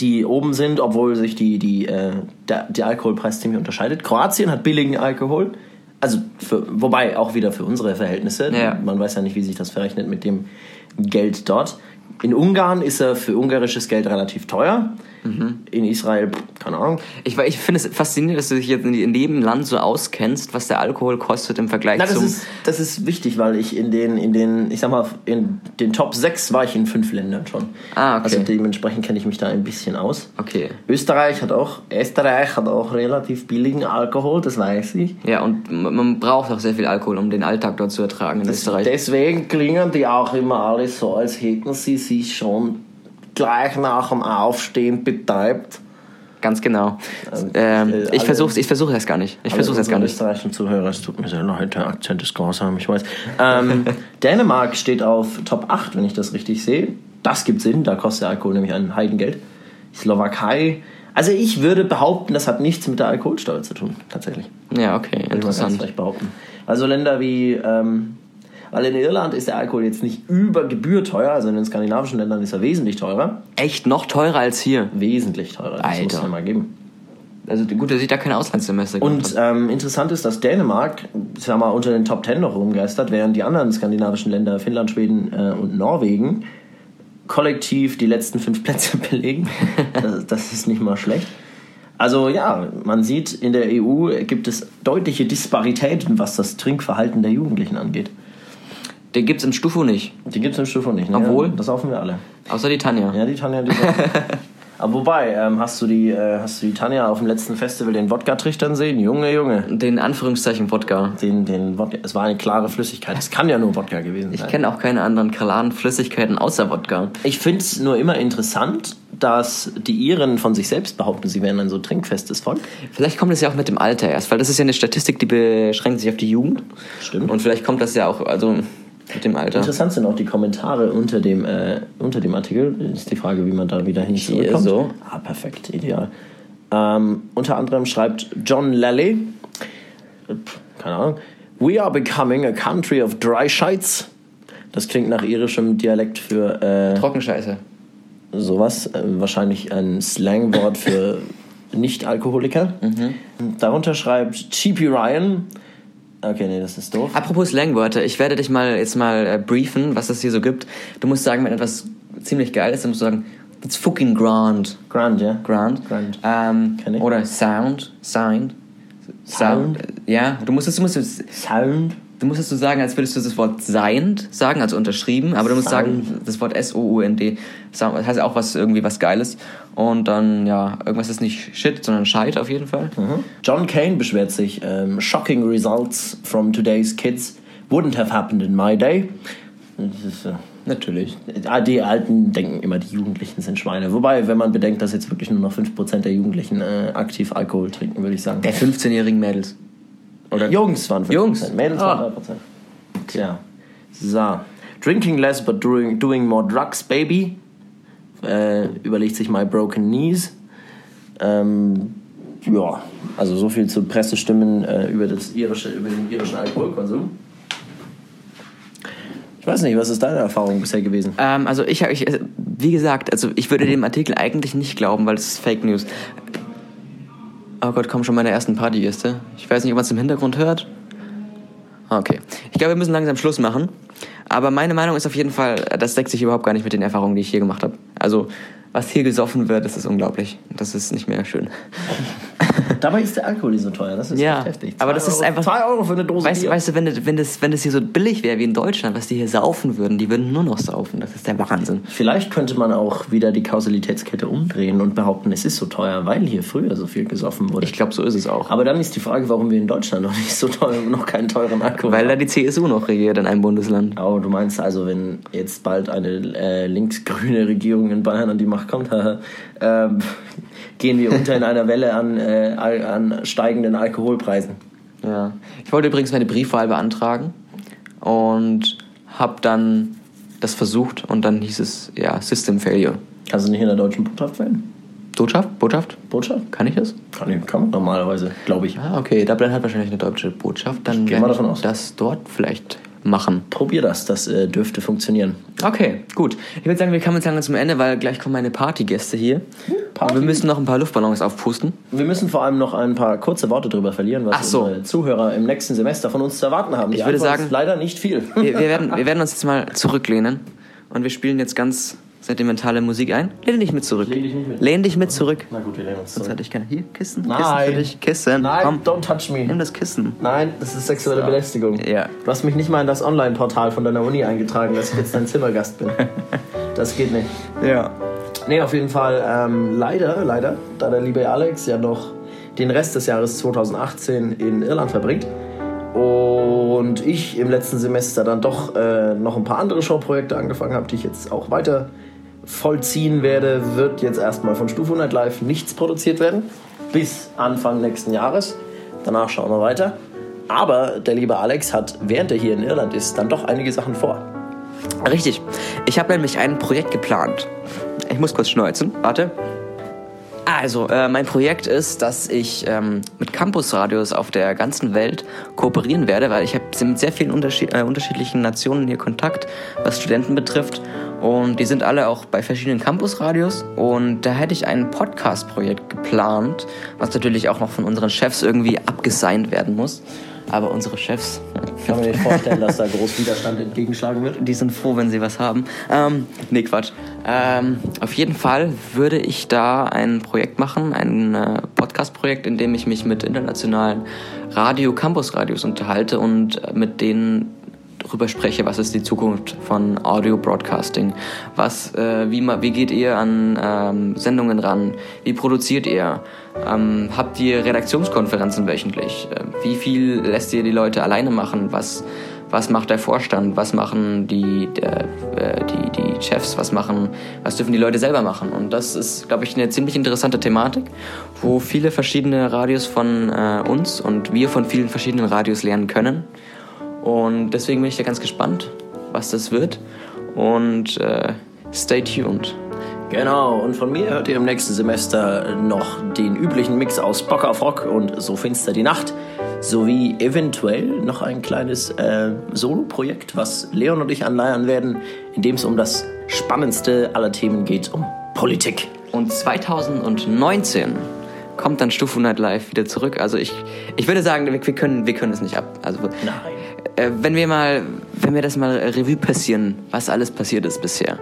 Speaker 3: die oben sind, obwohl sich die, die, äh, der, der Alkoholpreis ziemlich unterscheidet. Kroatien hat billigen Alkohol. Also, für, wobei auch wieder für unsere Verhältnisse.
Speaker 4: Ja.
Speaker 3: Man weiß ja nicht, wie sich das verrechnet mit dem Geld dort. In Ungarn ist er für ungarisches Geld relativ teuer. In Israel, keine Ahnung.
Speaker 4: Ich, ich finde es faszinierend, dass du dich jetzt in jedem Land so auskennst, was der Alkohol kostet im Vergleich
Speaker 3: Na, das,
Speaker 4: zum...
Speaker 3: ist, das ist wichtig, weil ich in den, in den, ich sag mal, in den Top 6 war ich in fünf Ländern schon.
Speaker 4: Ah, okay.
Speaker 3: Also dementsprechend kenne ich mich da ein bisschen aus.
Speaker 4: Okay.
Speaker 3: Österreich hat auch, Österreich hat auch relativ billigen Alkohol, das weiß ich.
Speaker 4: Ja, und man braucht auch sehr viel Alkohol, um den Alltag dort zu ertragen in Österreich.
Speaker 3: Deswegen klingen die auch immer alle so, als hätten sie sich schon gleich nach dem Aufstehen betäubt.
Speaker 4: Ganz genau.
Speaker 3: Also,
Speaker 4: ähm,
Speaker 3: äh,
Speaker 4: ich versuche ich versuch das gar nicht. Ich versuche das gar nicht.
Speaker 3: österreichischen Zuhörer, es tut mir sehr leid, der Akzent ist grausam, ich weiß. Ähm, [LAUGHS] Dänemark steht auf Top 8, wenn ich das richtig sehe. Das gibt Sinn, da kostet der Alkohol nämlich ein Heidengeld. Slowakei. Also ich würde behaupten, das hat nichts mit der Alkoholsteuer zu tun, tatsächlich.
Speaker 4: Ja, okay,
Speaker 3: Würde ich mal ganz
Speaker 4: interessant.
Speaker 3: behaupten. Also Länder wie, ähm, weil in Irland ist der Alkohol jetzt nicht über Gebühr teuer, also in den skandinavischen Ländern ist er wesentlich teurer.
Speaker 4: Echt noch teurer als hier.
Speaker 3: Wesentlich teurer, das muss
Speaker 4: Alter.
Speaker 3: es ja mal geben.
Speaker 4: Also gut, dass ich da kein Auslandssemester
Speaker 3: Und ähm, interessant ist, dass Dänemark, ich sag mal, unter den Top 10 noch rumgeistert, während die anderen skandinavischen Länder, Finnland, Schweden äh, und Norwegen, kollektiv die letzten fünf Plätze [LAUGHS] belegen. das, das ist nicht mal schlecht. Also ja, man sieht, in der EU gibt es deutliche Disparitäten, was das Trinkverhalten der Jugendlichen angeht.
Speaker 4: Den gibt's im Stufo nicht.
Speaker 3: Die gibt es im Stufe nicht. Ne?
Speaker 4: Obwohl?
Speaker 3: Das saufen wir alle.
Speaker 4: Außer die Tanja.
Speaker 3: Ja, die Tanja, die [LAUGHS] Aber wobei, ähm, hast, du die, äh, hast du die Tanja auf dem letzten Festival den Wodka trichtern sehen? Junge, Junge.
Speaker 4: Den Anführungszeichen Wodka.
Speaker 3: Den, den Wodka. Es war eine klare Flüssigkeit. Es kann ja nur Wodka gewesen
Speaker 4: Ich
Speaker 3: sein.
Speaker 4: kenne auch keine anderen klaren Flüssigkeiten außer Wodka.
Speaker 3: Ich finde es nur immer interessant, dass die Iren von sich selbst behaupten, sie wären ein so trinkfestes Volk.
Speaker 4: Vielleicht kommt es ja auch mit dem Alter erst, weil das ist ja eine Statistik, die beschränkt sich auf die Jugend.
Speaker 3: Stimmt.
Speaker 4: Und vielleicht kommt das ja auch also mit dem Alter.
Speaker 3: Interessant sind auch die Kommentare unter dem, äh, unter dem Artikel. Ist die Frage, wie man da wieder hin zurückkommt.
Speaker 4: so.
Speaker 3: Ah, perfekt, ideal. Ähm, unter anderem schreibt John Lally, äh, keine Ahnung, We are becoming a country of dry shites. Das klingt nach irischem Dialekt für äh,
Speaker 4: Trockenscheiße.
Speaker 3: sowas. Äh, wahrscheinlich ein Slangwort für [LAUGHS] Nicht-Alkoholiker. Darunter schreibt Cheapy Ryan. Okay, nee, das ist doof.
Speaker 4: Apropos Slangwörter, ich werde dich mal jetzt mal äh, briefen, was es hier so gibt. Du musst sagen, wenn etwas ziemlich geil ist, dann musst du sagen, it's fucking grand.
Speaker 3: Grand, ja?
Speaker 4: Grand.
Speaker 3: Grand.
Speaker 4: Ähm,
Speaker 3: Kenn ich.
Speaker 4: oder Sound. Sound.
Speaker 3: Sound?
Speaker 4: Ja, du musst es, du musst es,
Speaker 3: Sound.
Speaker 4: Du musst es so sagen, als würdest du das Wort seind sagen, also unterschrieben, aber du musst sagen, das Wort S-O-U-N-D, das heißt auch was, irgendwie was Geiles. Und dann, ja, irgendwas ist nicht Shit, sondern Scheit auf jeden Fall.
Speaker 3: John Kane beschwert sich, ähm, shocking results from today's kids wouldn't have happened in my day. Das ist, äh,
Speaker 4: Natürlich.
Speaker 3: Ah, Die Alten denken immer, die Jugendlichen sind Schweine. Wobei, wenn man bedenkt, dass jetzt wirklich nur noch 5% der Jugendlichen äh, aktiv Alkohol trinken, würde ich sagen.
Speaker 4: Der 15-jährigen Mädels. Oder
Speaker 3: Jungs waren 5%.
Speaker 4: Jungs?
Speaker 3: Mädels
Speaker 4: Ah.
Speaker 3: waren 3%. Tja. So. Drinking less but doing, doing more drugs, baby. Äh, überlegt sich My Broken Knees. Ähm, ja, also so viel zu Pressestimmen äh, über, das irische, über den irischen Alkoholkonsum. Ich weiß nicht, was ist deine Erfahrung bisher gewesen?
Speaker 4: Ähm, also ich, ich, äh, wie gesagt, also ich würde dem Artikel eigentlich nicht glauben, weil es ist Fake News. Oh Gott, kommen schon meine ersten Partygäste. Ich weiß nicht, ob man es im Hintergrund hört. Okay. Ich glaube, wir müssen langsam Schluss machen. Aber meine Meinung ist auf jeden Fall, das deckt sich überhaupt gar nicht mit den Erfahrungen, die ich hier gemacht habe. Also, was hier gesoffen wird, das ist unglaublich. Das ist nicht mehr schön. [LAUGHS]
Speaker 3: Dabei ist der Alkohol nicht so teuer. Das ist
Speaker 4: Ja,
Speaker 3: echt heftig.
Speaker 4: aber das ist
Speaker 3: Euro-
Speaker 4: einfach-
Speaker 3: Zwei Euro für eine Dose
Speaker 4: Weißt,
Speaker 3: Bier.
Speaker 4: weißt du, wenn das, wenn, das, wenn das hier so billig wäre wie in Deutschland, was die hier saufen würden, die würden nur noch saufen. Das ist der Wahnsinn.
Speaker 3: Vielleicht könnte man auch wieder die Kausalitätskette umdrehen und behaupten, es ist so teuer, weil hier früher so viel gesoffen wurde.
Speaker 4: Ich glaube, so ist es auch.
Speaker 3: aber dann ist die Frage, warum wir in Deutschland noch nicht so teuer, [LAUGHS] noch keinen teuren Alkohol
Speaker 4: Weil da
Speaker 3: haben.
Speaker 4: die CSU noch regiert in einem Bundesland.
Speaker 3: Oh, du meinst also, wenn jetzt bald eine äh, linksgrüne Regierung in Bayern an die Macht kommt, [LAUGHS] ähm, gehen wir unter in einer Welle an, äh, an steigenden Alkoholpreisen.
Speaker 4: Ja. Ich wollte übrigens meine Briefwahl beantragen und habe dann das versucht und dann hieß es, ja, System Failure.
Speaker 3: Kannst du nicht in der deutschen Botschaft wählen?
Speaker 4: Botschaft? Botschaft?
Speaker 3: Botschaft?
Speaker 4: Kann ich das?
Speaker 3: Kann, ich, kann man normalerweise, glaube ich.
Speaker 4: Ah, okay. Dublin hat wahrscheinlich eine deutsche Botschaft. Dann
Speaker 3: gehe mal
Speaker 4: werde
Speaker 3: davon aus.
Speaker 4: das dort vielleicht machen.
Speaker 3: Probier das, das äh, dürfte funktionieren.
Speaker 4: Okay, gut. Ich würde sagen, wir kommen jetzt langsam zum Ende, weil gleich kommen meine Partygäste hier. Und wir müssen noch ein paar Luftballons aufpusten.
Speaker 3: Wir müssen vor allem noch ein paar kurze Worte darüber verlieren, was
Speaker 4: so.
Speaker 3: unsere Zuhörer im nächsten Semester von uns zu erwarten haben. Die
Speaker 4: Ich würde
Speaker 3: Antwort
Speaker 4: sagen-
Speaker 3: ist leider nicht viel.
Speaker 4: Wir, wir, werden, [LAUGHS] wir werden uns jetzt mal zurücklehnen und wir spielen jetzt ganz sentimentale Musik ein. Lehn dich mit zurück.
Speaker 3: Lehn dich nicht mit.
Speaker 4: Lehn dich mit zurück.
Speaker 3: Na gut, wir lehnen uns
Speaker 4: Sonst
Speaker 3: zurück.
Speaker 4: hätte ich keine. Hier, Kissen. Kissen
Speaker 3: Nein.
Speaker 4: für dich. Kissen.
Speaker 3: Nein,
Speaker 4: Komm,
Speaker 3: don't touch me.
Speaker 4: nimm das Kissen.
Speaker 3: Nein, das ist sexuelle Belästigung.
Speaker 4: Ja.
Speaker 3: Du hast mich nicht mal in das Online-Portal von deiner Uni eingetragen, dass ich jetzt dein Zimmergast bin. [LAUGHS] Das geht nicht.
Speaker 4: Ja.
Speaker 3: Nee, auf jeden Fall ähm, leider, leider, da der liebe Alex ja noch den Rest des Jahres 2018 in Irland verbringt und ich im letzten Semester dann doch äh, noch ein paar andere Showprojekte angefangen habe, die ich jetzt auch weiter vollziehen werde, wird jetzt erstmal von Stufe 100 Live nichts produziert werden. Bis Anfang nächsten Jahres. Danach schauen wir weiter. Aber der liebe Alex hat, während er hier in Irland ist, dann doch einige Sachen vor.
Speaker 4: Richtig. Ich habe nämlich ein Projekt geplant. Ich muss kurz schneuzen. Warte. Also, äh, mein Projekt ist, dass ich ähm, mit Campusradios auf der ganzen Welt kooperieren werde, weil ich habe mit sehr vielen unterschied äh, unterschiedlichen Nationen hier Kontakt, was Studenten betrifft. Und die sind alle auch bei verschiedenen Campusradios. Und da hätte ich ein Podcast-Projekt geplant, was natürlich auch noch von unseren Chefs irgendwie abgesigned werden muss. Aber unsere Chefs,
Speaker 3: Ich kann mir nicht vorstellen, dass da groß Widerstand entgegenschlagen wird.
Speaker 4: die sind froh, wenn sie was haben. Ähm, nee, Quatsch. Ähm, auf jeden Fall würde ich da ein Projekt machen, ein äh, Podcast-Projekt, in dem ich mich mit internationalen Radio-Campus-Radios unterhalte und äh, mit denen drüber spreche, was ist die Zukunft von Audio Broadcasting? Was, äh, wie, wie geht ihr an ähm, Sendungen ran? Wie produziert ihr? Ähm, habt ihr Redaktionskonferenzen wöchentlich? Äh, wie viel lässt ihr die Leute alleine machen? Was, was macht der Vorstand? Was machen die, der, äh, die, die Chefs? Was machen, was dürfen die Leute selber machen? Und das ist, glaube ich, eine ziemlich interessante Thematik, wo viele verschiedene Radios von äh, uns und wir von vielen verschiedenen Radios lernen können. Und deswegen bin ich da ganz gespannt, was das wird. Und äh, stay tuned.
Speaker 3: Genau, und von mir hört ihr im nächsten Semester noch den üblichen Mix aus Bock auf Rock und So finster die Nacht, sowie eventuell noch ein kleines äh, Solo-Projekt, was Leon und ich anleiern werden, in dem es um das spannendste aller Themen geht, um Politik.
Speaker 4: Und 2019 kommt dann Stufu Night Live wieder zurück. Also ich, ich würde sagen, wir, wir, können, wir können es nicht ab. Also
Speaker 3: Nein.
Speaker 4: Äh, wenn wir mal, wenn wir das mal Revue passieren, was alles passiert ist bisher.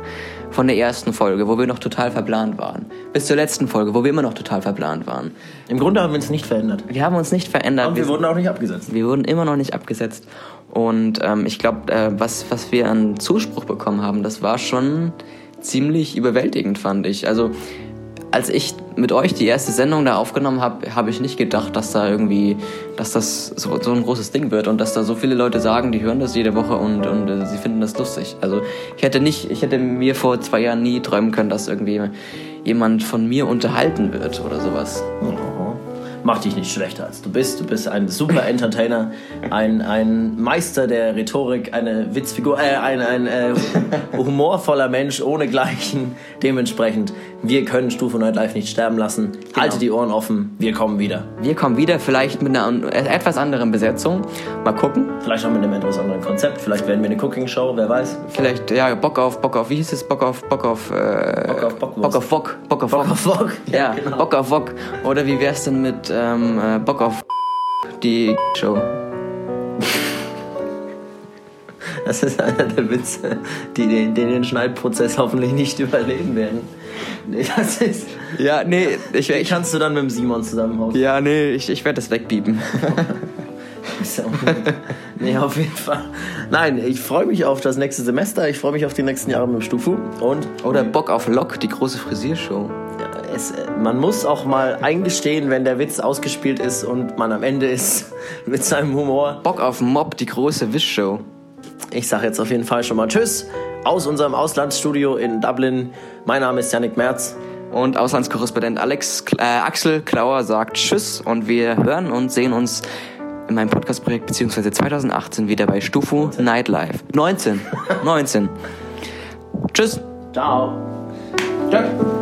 Speaker 4: Von der ersten Folge, wo wir noch total verplant waren, bis zur letzten Folge, wo wir immer noch total verplant waren.
Speaker 3: Im Grunde haben wir uns nicht verändert.
Speaker 4: Wir haben uns nicht verändert.
Speaker 3: Und wir wurden auch nicht abgesetzt.
Speaker 4: Wir wurden immer noch nicht abgesetzt. Und ähm, ich glaube, äh, was, was wir an Zuspruch bekommen haben, das war schon ziemlich überwältigend, fand ich. Also als ich mit euch die erste Sendung da aufgenommen habe, habe ich nicht gedacht, dass da irgendwie, dass das so, so ein großes Ding wird und dass da so viele Leute sagen, die hören das jede Woche und, und äh, sie finden das lustig. Also ich hätte nicht, ich hätte mir vor zwei Jahren nie träumen können, dass irgendwie jemand von mir unterhalten wird oder sowas.
Speaker 3: Mach dich nicht schlechter als du bist. Du bist ein super Entertainer, ein, ein Meister der Rhetorik, eine Witzfigur, äh, ein, ein äh, [LAUGHS] humorvoller Mensch ohnegleichen. Dementsprechend, wir können Stufe Night Live nicht sterben lassen. Halte die Ohren offen, wir kommen wieder.
Speaker 4: Wir kommen wieder, vielleicht mit einer an- etwas anderen Besetzung. Mal gucken.
Speaker 3: Vielleicht auch mit einem etwas anderen Konzept. Vielleicht werden wir eine Cooking-Show, wer weiß.
Speaker 4: Vielleicht, ja, Bock auf, Bock auf, wie hieß es? Bock auf, Bock auf, äh,
Speaker 3: Bock auf Bockwurst.
Speaker 4: Bock auf Bock, Bock auf
Speaker 3: Bock auf Bock. [LAUGHS]
Speaker 4: Ja,
Speaker 3: Ja, genau.
Speaker 4: Bock auf Bock. Oder wie wär's denn mit ähm, äh, Bock auf die Show? [LAUGHS]
Speaker 3: Das ist einer der Witze, die den, den, den Schneidprozess hoffentlich nicht überleben werden. Nee, das ist.
Speaker 4: Ja, nee, ich, ich
Speaker 3: kannst du dann mit dem Simon zusammenhauen.
Speaker 4: ja, nee, ich, ich werde das
Speaker 3: unbedingt- [LAUGHS] nee, auf jeden Fall. Nein, ich freue mich auf das nächste Semester. Ich freue mich auf die nächsten Jahre mit dem Stufu. Und
Speaker 4: Oder Bock auf Lock, die große Frisiershow.
Speaker 3: Es, äh, man muss auch mal eingestehen, wenn der Witz ausgespielt ist und man am Ende ist [LAUGHS] mit seinem Humor.
Speaker 4: Bock auf Mob, die große Wischshow.
Speaker 3: Ich sage jetzt auf jeden Fall schon mal Tschüss aus unserem Auslandsstudio in Dublin. Mein Name ist Yannick Merz.
Speaker 4: Und Auslandskorrespondent Alex, äh, Axel Klauer sagt Tschüss und wir hören und sehen uns in meinem Podcastprojekt beziehungsweise 2018 wieder bei Stufu Nightlife. 19. 19. [LAUGHS] Tschüss.
Speaker 3: Ciao.
Speaker 4: Tschüss.